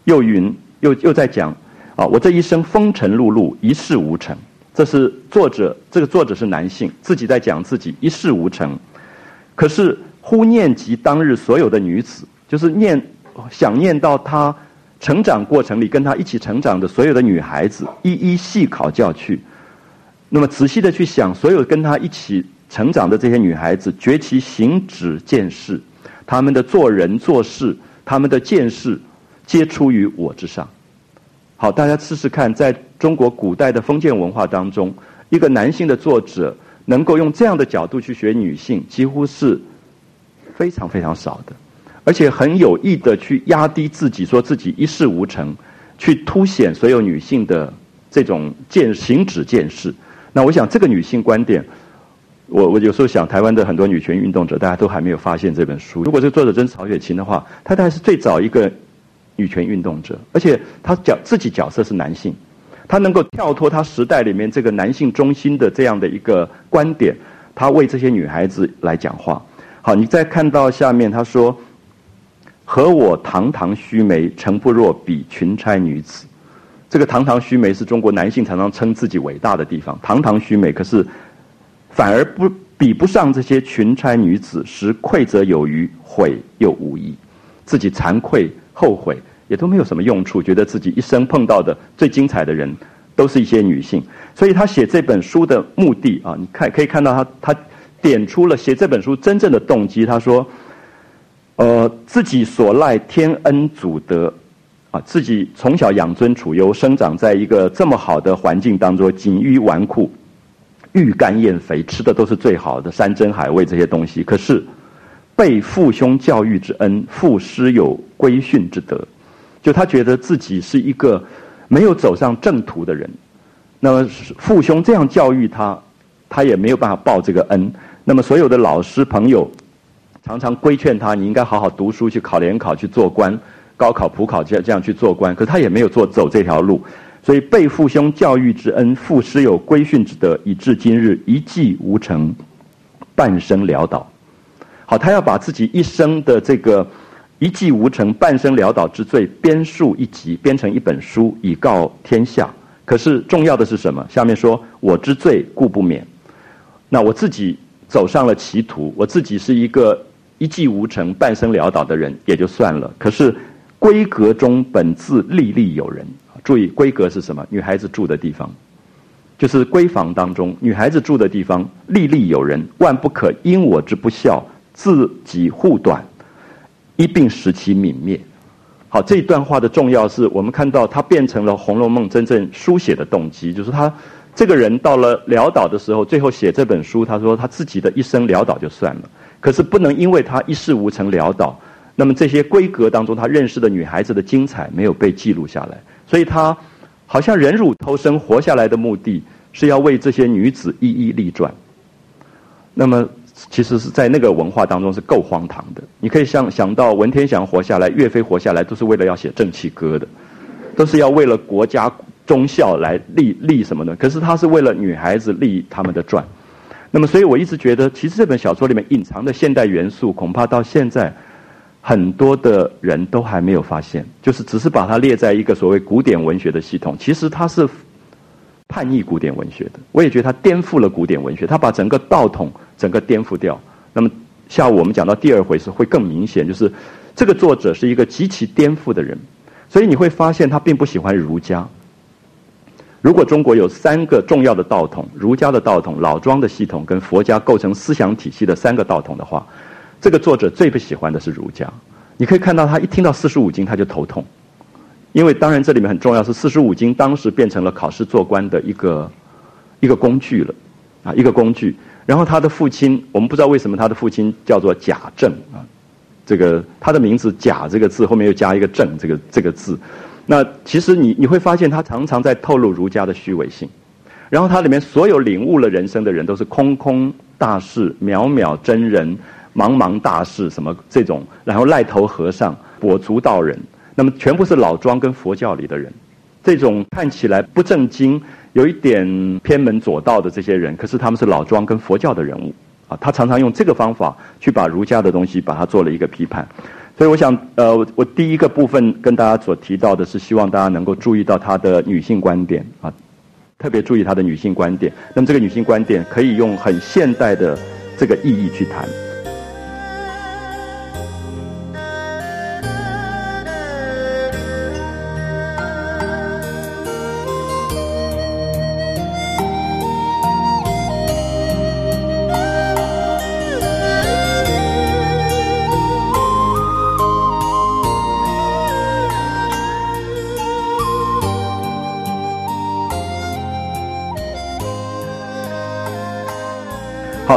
又云又又在讲啊，我这一生风尘碌碌，一事无成。这是作者，这个作者是男性，自己在讲自己一事无成。可是忽念及当日所有的女子，就是念想念到他。成长过程里，跟他一起成长的所有的女孩子，一一细考教去。那么仔细的去想，所有跟他一起成长的这些女孩子，觉其行止见识，他们的做人做事，他们的见识，皆出于我之上。好，大家试试看，在中国古代的封建文化当中，一个男性的作者能够用这样的角度去学女性，几乎是非常非常少的。而且很有意的去压低自己，说自己一事无成，去凸显所有女性的这种见行止见识。那我想这个女性观点，我我有时候想，台湾的很多女权运动者，大家都还没有发现这本书。如果这作者真是曹雪芹的话，她大概是最早一个女权运动者，而且她角自己角色是男性，她能够跳脱她时代里面这个男性中心的这样的一个观点，她为这些女孩子来讲话。好，你再看到下面她说。和我堂堂须眉，诚不若比群差女子。这个堂堂须眉是中国男性常常称自己伟大的地方。堂堂须眉，可是反而不比不上这些群差女子，实愧则有余，悔又无益。自己惭愧后悔，也都没有什么用处。觉得自己一生碰到的最精彩的人，都是一些女性。所以他写这本书的目的啊，你看可以看到他他点出了写这本书真正的动机。他说。呃，自己所赖天恩祖德，啊，自己从小养尊处优，生长在一个这么好的环境当中，锦衣纨绔，欲干燕肥，吃的都是最好的山珍海味这些东西。可是，被父兄教育之恩，父师有规训之德，就他觉得自己是一个没有走上正途的人。那么父兄这样教育他，他也没有办法报这个恩。那么所有的老师朋友。常常规劝他，你应该好好读书，去考联考，去做官，高考、普考这样这样去做官。可是他也没有做走这条路，所以被父兄教育之恩，父师有规训之德，以至今日一计无成，半生潦倒。好，他要把自己一生的这个一计无成、半生潦倒之罪编述一集，编成一本书，以告天下。可是重要的是什么？下面说：“我之罪故不免。”那我自己走上了歧途，我自己是一个。一计无成、半生潦倒的人也就算了。可是闺阁中本自历历有人。注意，闺阁是什么？女孩子住的地方，就是闺房当中，女孩子住的地方。历历有人，万不可因我之不孝，自己护短，一并使其泯灭。好，这一段话的重要是我们看到它变成了《红楼梦》真正书写的动机，就是他这个人到了潦倒的时候，最后写这本书，他说他自己的一生潦倒就算了，可是不能因为他一事无成潦倒，那么这些闺阁当中他认识的女孩子的精彩没有被记录下来。所以他好像忍辱偷生活下来的目的是要为这些女子一一立传。那么其实是在那个文化当中是够荒唐的。你可以想想到文天祥活下来，岳飞活下来，都是为了要写正气歌的，都是要为了国家忠孝来立立什么的。可是他是为了女孩子立他们的传。那么所以我一直觉得，其实这本小说里面隐藏的现代元素，恐怕到现在。很多的人都还没有发现，就是只是把它列在一个所谓古典文学的系统，其实它是叛逆古典文学的。我也觉得它颠覆了古典文学，它把整个道统整个颠覆掉。那么下午我们讲到第二回是会更明显，就是这个作者是一个极其颠覆的人，所以你会发现他并不喜欢儒家。如果中国有三个重要的道统，儒家的道统、老庄的系统跟佛家构成思想体系的三个道统的话。这个作者最不喜欢的是儒家，你可以看到他一听到四书五经他就头痛，因为当然这里面很重要是四书五经当时变成了考试做官的一个一个工具了，啊一个工具。然后他的父亲，我们不知道为什么他的父亲叫做贾政啊，这个他的名字“贾”这个字后面又加一个“政”这个这个字，那其实你你会发现他常常在透露儒家的虚伪性，然后他里面所有领悟了人生的人都是空空大士、渺渺真人。茫茫大事，什么这种，然后癞头和尚、跛足道人，那么全部是老庄跟佛教里的人，这种看起来不正经、有一点偏门左道的这些人，可是他们是老庄跟佛教的人物啊。他常常用这个方法去把儒家的东西把它做了一个批判。所以我想，呃，我第一个部分跟大家所提到的是，希望大家能够注意到她的女性观点啊，特别注意她的女性观点。那么这个女性观点可以用很现代的这个意义去谈。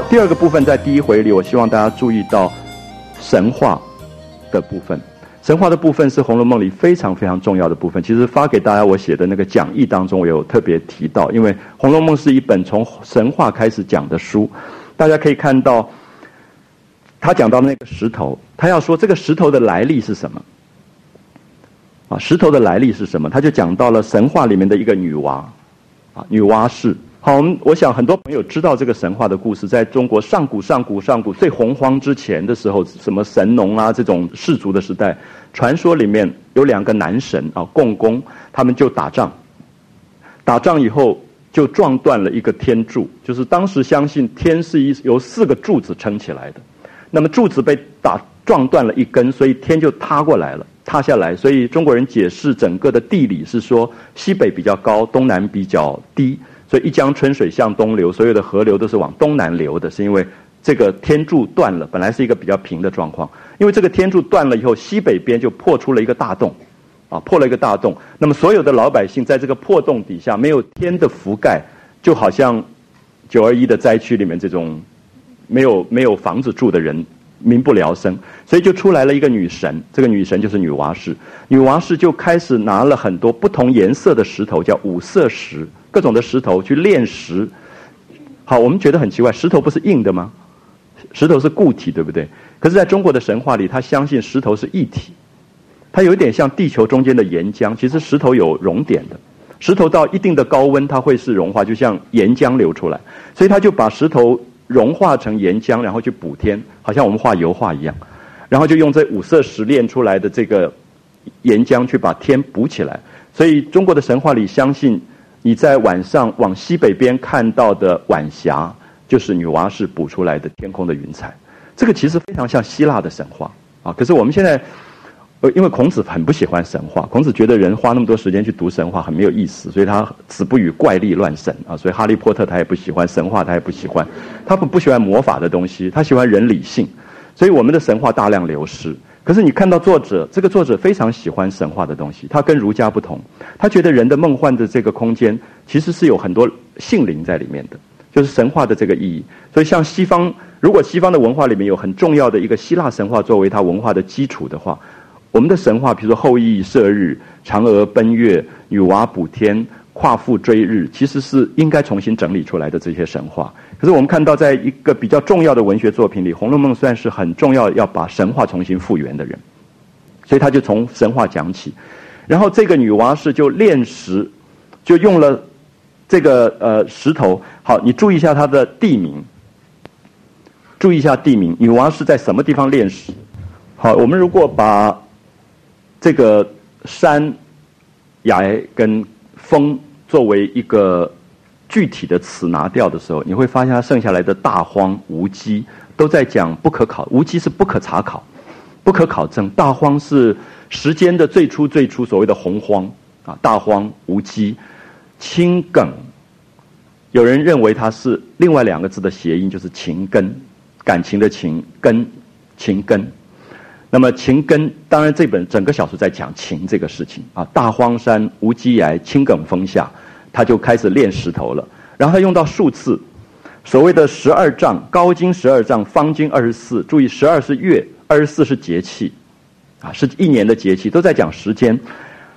第二个部分在第一回里，我希望大家注意到神话的部分。神话的部分是《红楼梦》里非常非常重要的部分。其实发给大家我写的那个讲义当中，我有特别提到，因为《红楼梦》是一本从神话开始讲的书。大家可以看到，他讲到那个石头，他要说这个石头的来历是什么？啊，石头的来历是什么？他就讲到了神话里面的一个女娲，啊，女娲氏。好，我们我想很多朋友知道这个神话的故事，在中国上古上古上古最洪荒之前的时候，什么神农啊这种氏族的时代，传说里面有两个男神啊，共工，他们就打仗，打仗以后就撞断了一个天柱，就是当时相信天是一由四个柱子撑起来的，那么柱子被打撞断了一根，所以天就塌过来了，塌下来，所以中国人解释整个的地理是说西北比较高，东南比较低。所以一江春水向东流，所有的河流都是往东南流的，是因为这个天柱断了，本来是一个比较平的状况。因为这个天柱断了以后，西北边就破出了一个大洞，啊，破了一个大洞。那么所有的老百姓在这个破洞底下，没有天的覆盖，就好像九二一的灾区里面这种没有没有房子住的人，民不聊生。所以就出来了一个女神，这个女神就是女娲氏。女娲氏就开始拿了很多不同颜色的石头，叫五色石。各种的石头去炼石，好，我们觉得很奇怪，石头不是硬的吗？石头是固体，对不对？可是在中国的神话里，他相信石头是一体，它有一点像地球中间的岩浆。其实石头有熔点的，石头到一定的高温，它会是融化，就像岩浆流出来。所以他就把石头融化成岩浆，然后去补天，好像我们画油画一样，然后就用这五色石炼出来的这个岩浆去把天补起来。所以中国的神话里相信。你在晚上往西北边看到的晚霞，就是女娲氏补出来的天空的云彩。这个其实非常像希腊的神话啊。可是我们现在，呃，因为孔子很不喜欢神话，孔子觉得人花那么多时间去读神话很没有意思，所以他子不语怪力乱神啊。所以哈利波特他也不喜欢神话，他也不喜欢，他不不喜欢魔法的东西，他喜欢人理性。所以我们的神话大量流失。可是你看到作者，这个作者非常喜欢神话的东西，他跟儒家不同，他觉得人的梦幻的这个空间其实是有很多性灵在里面的，就是神话的这个意义。所以像西方，如果西方的文化里面有很重要的一个希腊神话作为它文化的基础的话。我们的神话，比如说后羿射日、嫦娥奔月、女娲补天、夸父追日，其实是应该重新整理出来的这些神话。可是我们看到，在一个比较重要的文学作品里，《红楼梦》算是很重要，要把神话重新复原的人，所以他就从神话讲起。然后这个女娲氏就炼石，就用了这个呃石头。好，你注意一下它的地名，注意一下地名，女娲是在什么地方炼石？好，我们如果把这个山、崖跟峰作为一个具体的词拿掉的时候，你会发现它剩下来的大荒无稽都在讲不可考，无稽是不可查考、不可考证，大荒是时间的最初最初所谓的洪荒啊，大荒无稽，青梗，有人认为它是另外两个字的谐音，就是情根，感情的情根，情根。那么情根，当然这本整个小说在讲情这个事情啊。大荒山无稽崖，青梗峰下，他就开始炼石头了。然后他用到数字，所谓的十二丈，高经十二丈，方经二十四。注意，十二是月，二十四是节气，啊，是一年的节气，都在讲时间。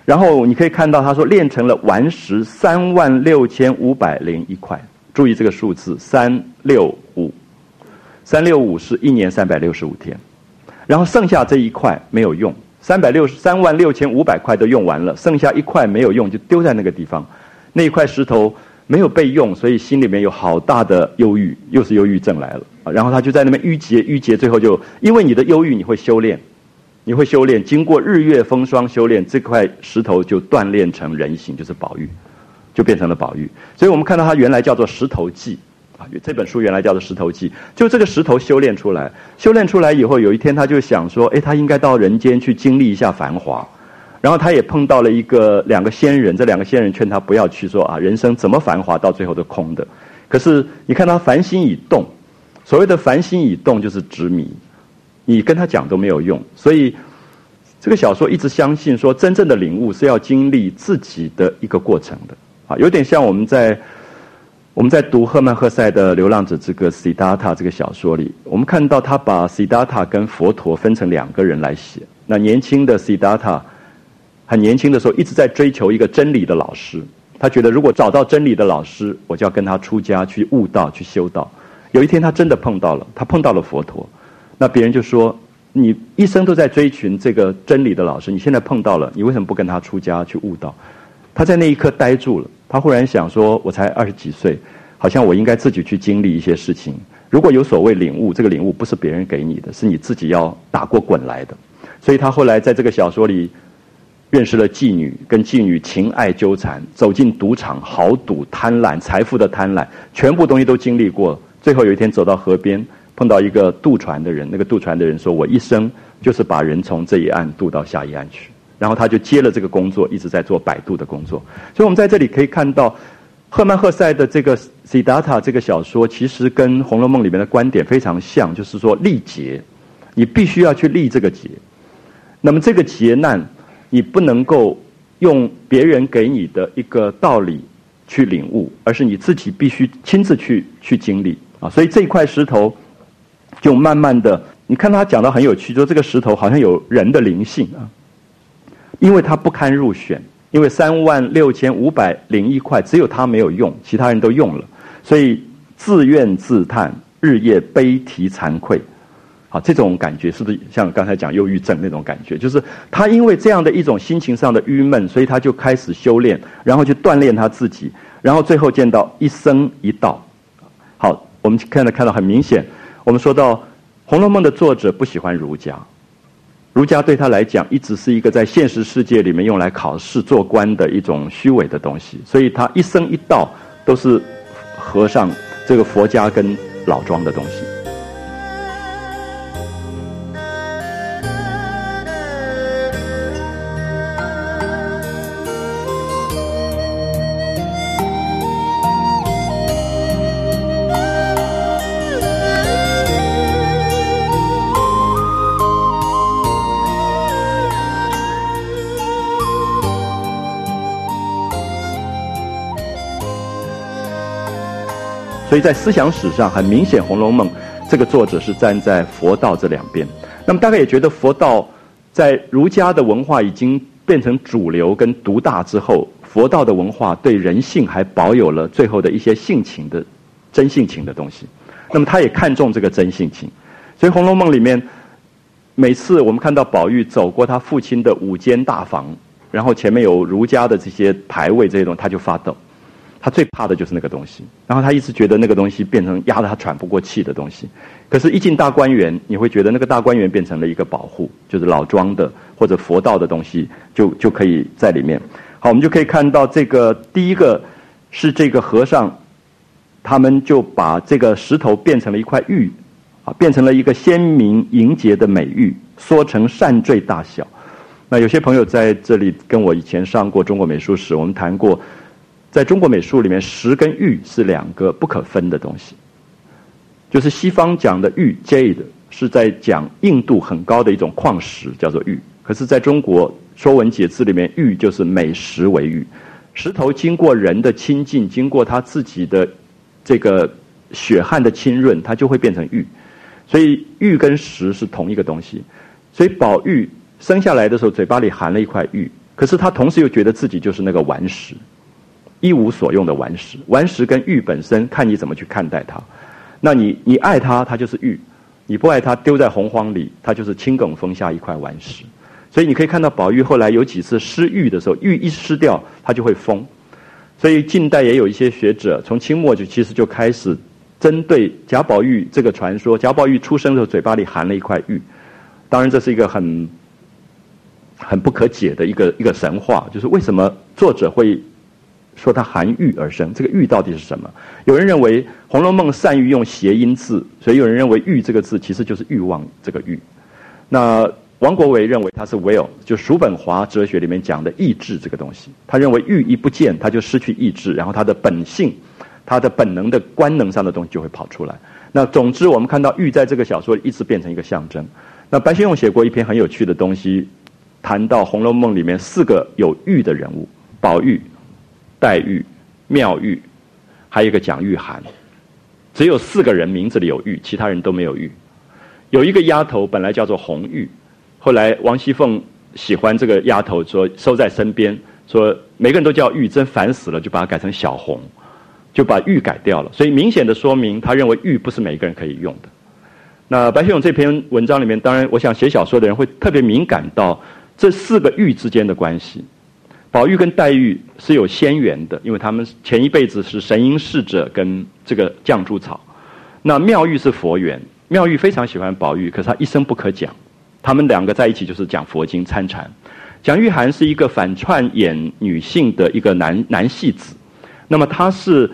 然后你可以看到，他说炼成了顽石三万六千五百零一块。注意这个数字，三六五，三六五是一年三百六十五天。然后剩下这一块没有用，三百六十三万六千五百块都用完了，剩下一块没有用，就丢在那个地方。那一块石头没有被用，所以心里面有好大的忧郁，又是忧郁症来了。然后他就在那边郁结郁结，最后就因为你的忧郁，你会修炼，你会修炼，经过日月风霜修炼，这块石头就锻炼成人形，就是宝玉，就变成了宝玉。所以我们看到它原来叫做石头记。啊这本书原来叫做《石头记》，就这个石头修炼出来，修炼出来以后，有一天他就想说：“哎，他应该到人间去经历一下繁华。”然后他也碰到了一个两个仙人，这两个仙人劝他不要去说啊，人生怎么繁华，到最后都空的。可是你看他凡心已动，所谓的凡心已动就是执迷，你跟他讲都没有用。所以这个小说一直相信说，真正的领悟是要经历自己的一个过程的啊，有点像我们在。我们在读赫曼·赫塞的《流浪者之歌》（Siddhartha） 这个小说里，我们看到他把 Siddhartha 跟佛陀分成两个人来写。那年轻的 Siddhartha 很年轻的时候一直在追求一个真理的老师，他觉得如果找到真理的老师，我就要跟他出家去悟道、去修道。有一天他真的碰到了，他碰到了佛陀。那别人就说：“你一生都在追寻这个真理的老师，你现在碰到了，你为什么不跟他出家去悟道？”他在那一刻呆住了。他忽然想说：“我才二十几岁，好像我应该自己去经历一些事情。如果有所谓领悟，这个领悟不是别人给你的，是你自己要打过滚来的。”所以他后来在这个小说里认识了妓女，跟妓女情爱纠缠，走进赌场豪赌、贪婪财富的贪婪，全部东西都经历过。最后有一天走到河边，碰到一个渡船的人，那个渡船的人说：“我一生就是把人从这一岸渡到下一岸去。”然后他就接了这个工作，一直在做摆渡的工作。所以，我们在这里可以看到，赫曼·赫塞的这个《西达塔》这个小说，其实跟《红楼梦》里面的观点非常像，就是说历劫，你必须要去历这个劫。那么，这个劫难，你不能够用别人给你的一个道理去领悟，而是你自己必须亲自去去经历啊。所以，这一块石头就慢慢的，你看他讲的很有趣，说这个石头好像有人的灵性啊。因为他不堪入选，因为三万六千五百零一块只有他没有用，其他人都用了，所以自怨自叹，日夜悲啼惭愧，好，这种感觉是不是像刚才讲忧郁症那种感觉？就是他因为这样的一种心情上的郁闷，所以他就开始修炼，然后去锻炼他自己，然后最后见到一生一道。好，我们看到看到很明显，我们说到《红楼梦》的作者不喜欢儒家。儒家对他来讲，一直是一个在现实世界里面用来考试做官的一种虚伪的东西，所以他一生一道都是和尚这个佛家跟老庄的东西。所以在思想史上，很明显，《红楼梦》这个作者是站在佛道这两边。那么大概也觉得佛道在儒家的文化已经变成主流跟独大之后，佛道的文化对人性还保有了最后的一些性情的真性情的东西。那么他也看重这个真性情，所以《红楼梦》里面每次我们看到宝玉走过他父亲的五间大房，然后前面有儒家的这些牌位这些东西，他就发抖。他最怕的就是那个东西，然后他一直觉得那个东西变成压得他喘不过气的东西。可是，一进大观园，你会觉得那个大观园变成了一个保护，就是老庄的或者佛道的东西，就就可以在里面。好，我们就可以看到这个第一个是这个和尚，他们就把这个石头变成了一块玉，啊，变成了一个鲜明莹洁的美玉，缩成扇坠大小。那有些朋友在这里跟我以前上过中国美术史，我们谈过。在中国美术里面，石跟玉是两个不可分的东西。就是西方讲的玉 （jade） 是在讲硬度很高的一种矿石，叫做玉。可是在中国《说文解字》里面，玉就是美石为玉。石头经过人的亲近，经过他自己的这个血汗的浸润，它就会变成玉。所以玉跟石是同一个东西。所以宝玉生下来的时候，嘴巴里含了一块玉，可是他同时又觉得自己就是那个顽石。一无所用的顽石，顽石跟玉本身，看你怎么去看待它。那你你爱它，它就是玉；你不爱它，丢在洪荒里，它就是青埂峰下一块顽石。所以你可以看到宝玉后来有几次失玉的时候，玉一失掉，它就会疯。所以近代也有一些学者，从清末就其实就开始针对贾宝玉这个传说。贾宝玉出生的时候嘴巴里含了一块玉，当然这是一个很很不可解的一个一个神话，就是为什么作者会。说它含玉而生，这个玉到底是什么？有人认为《红楼梦》善于用谐音字，所以有人认为“玉”这个字其实就是欲望这个“欲”。那王国维认为它是 “will”，就叔本华哲学里面讲的意志这个东西。他认为玉一不见，他就失去意志，然后他的本性、他的本能的官能上的东西就会跑出来。那总之，我们看到玉在这个小说一直变成一个象征。那白先勇写过一篇很有趣的东西，谈到《红楼梦》里面四个有玉的人物：宝玉。黛玉、妙玉，还有一个蒋玉菡，只有四个人名字里有玉，其他人都没有玉。有一个丫头本来叫做红玉，后来王熙凤喜欢这个丫头，说收在身边，说每个人都叫玉，真烦死了，就把它改成小红，就把玉改掉了。所以明显的说明，他认为玉不是每个人可以用的。那白先勇这篇文章里面，当然我想写小说的人会特别敏感到这四个玉之间的关系。宝玉跟黛玉是有仙缘的，因为他们前一辈子是神瑛侍者跟这个绛珠草。那妙玉是佛缘，妙玉非常喜欢宝玉，可是他一生不可讲。他们两个在一起就是讲佛经参禅。蒋玉菡是一个反串演女性的一个男男戏子，那么他是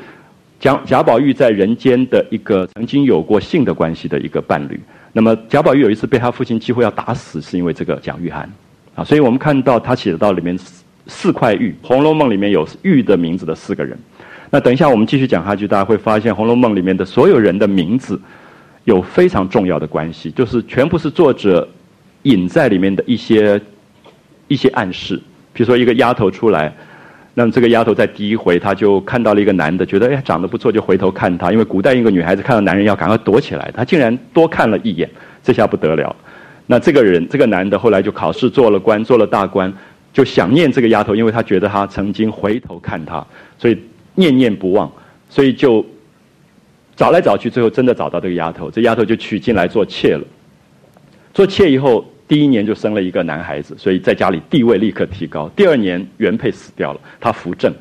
蒋贾宝玉在人间的一个曾经有过性的关系的一个伴侣。那么贾宝玉有一次被他父亲几乎要打死，是因为这个蒋玉菡啊。所以我们看到他写到里面。四块玉，《红楼梦》里面有玉的名字的四个人。那等一下我们继续讲下去，大家会发现《红楼梦》里面的所有人的名字有非常重要的关系，就是全部是作者隐在里面的一些一些暗示。比如说一个丫头出来，那么这个丫头在第一回她就看到了一个男的，觉得哎长得不错，就回头看他。因为古代一个女孩子看到男人要赶快躲起来，她竟然多看了一眼，这下不得了。那这个人这个男的后来就考试做了官，做了大官。就想念这个丫头，因为他觉得他曾经回头看他，所以念念不忘，所以就找来找去，最后真的找到这个丫头。这丫头就娶进来做妾了。做妾以后，第一年就生了一个男孩子，所以在家里地位立刻提高。第二年原配死掉了，他扶正，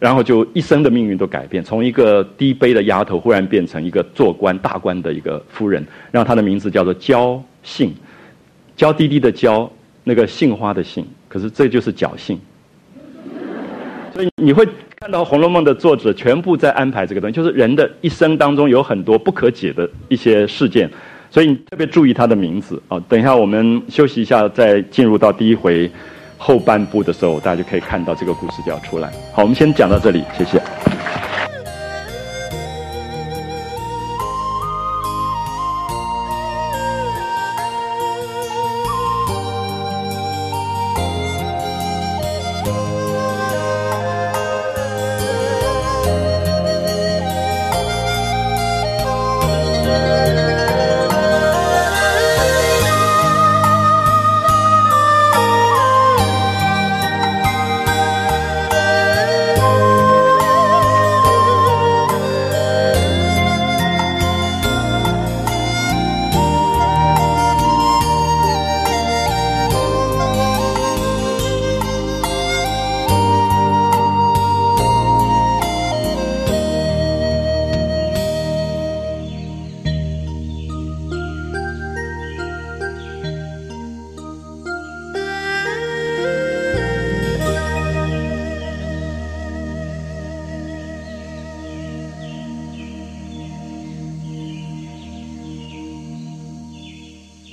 然后就一生的命运都改变，从一个低卑的丫头，忽然变成一个做官大官的一个夫人。让她的名字叫做娇杏，娇滴滴的娇，那个杏花的杏。可是这就是侥幸，所以你会看到《红楼梦》的作者全部在安排这个东西，就是人的一生当中有很多不可解的一些事件，所以你特别注意他的名字啊。等一下我们休息一下，再进入到第一回后半部的时候，大家就可以看到这个故事就要出来。好，我们先讲到这里，谢谢。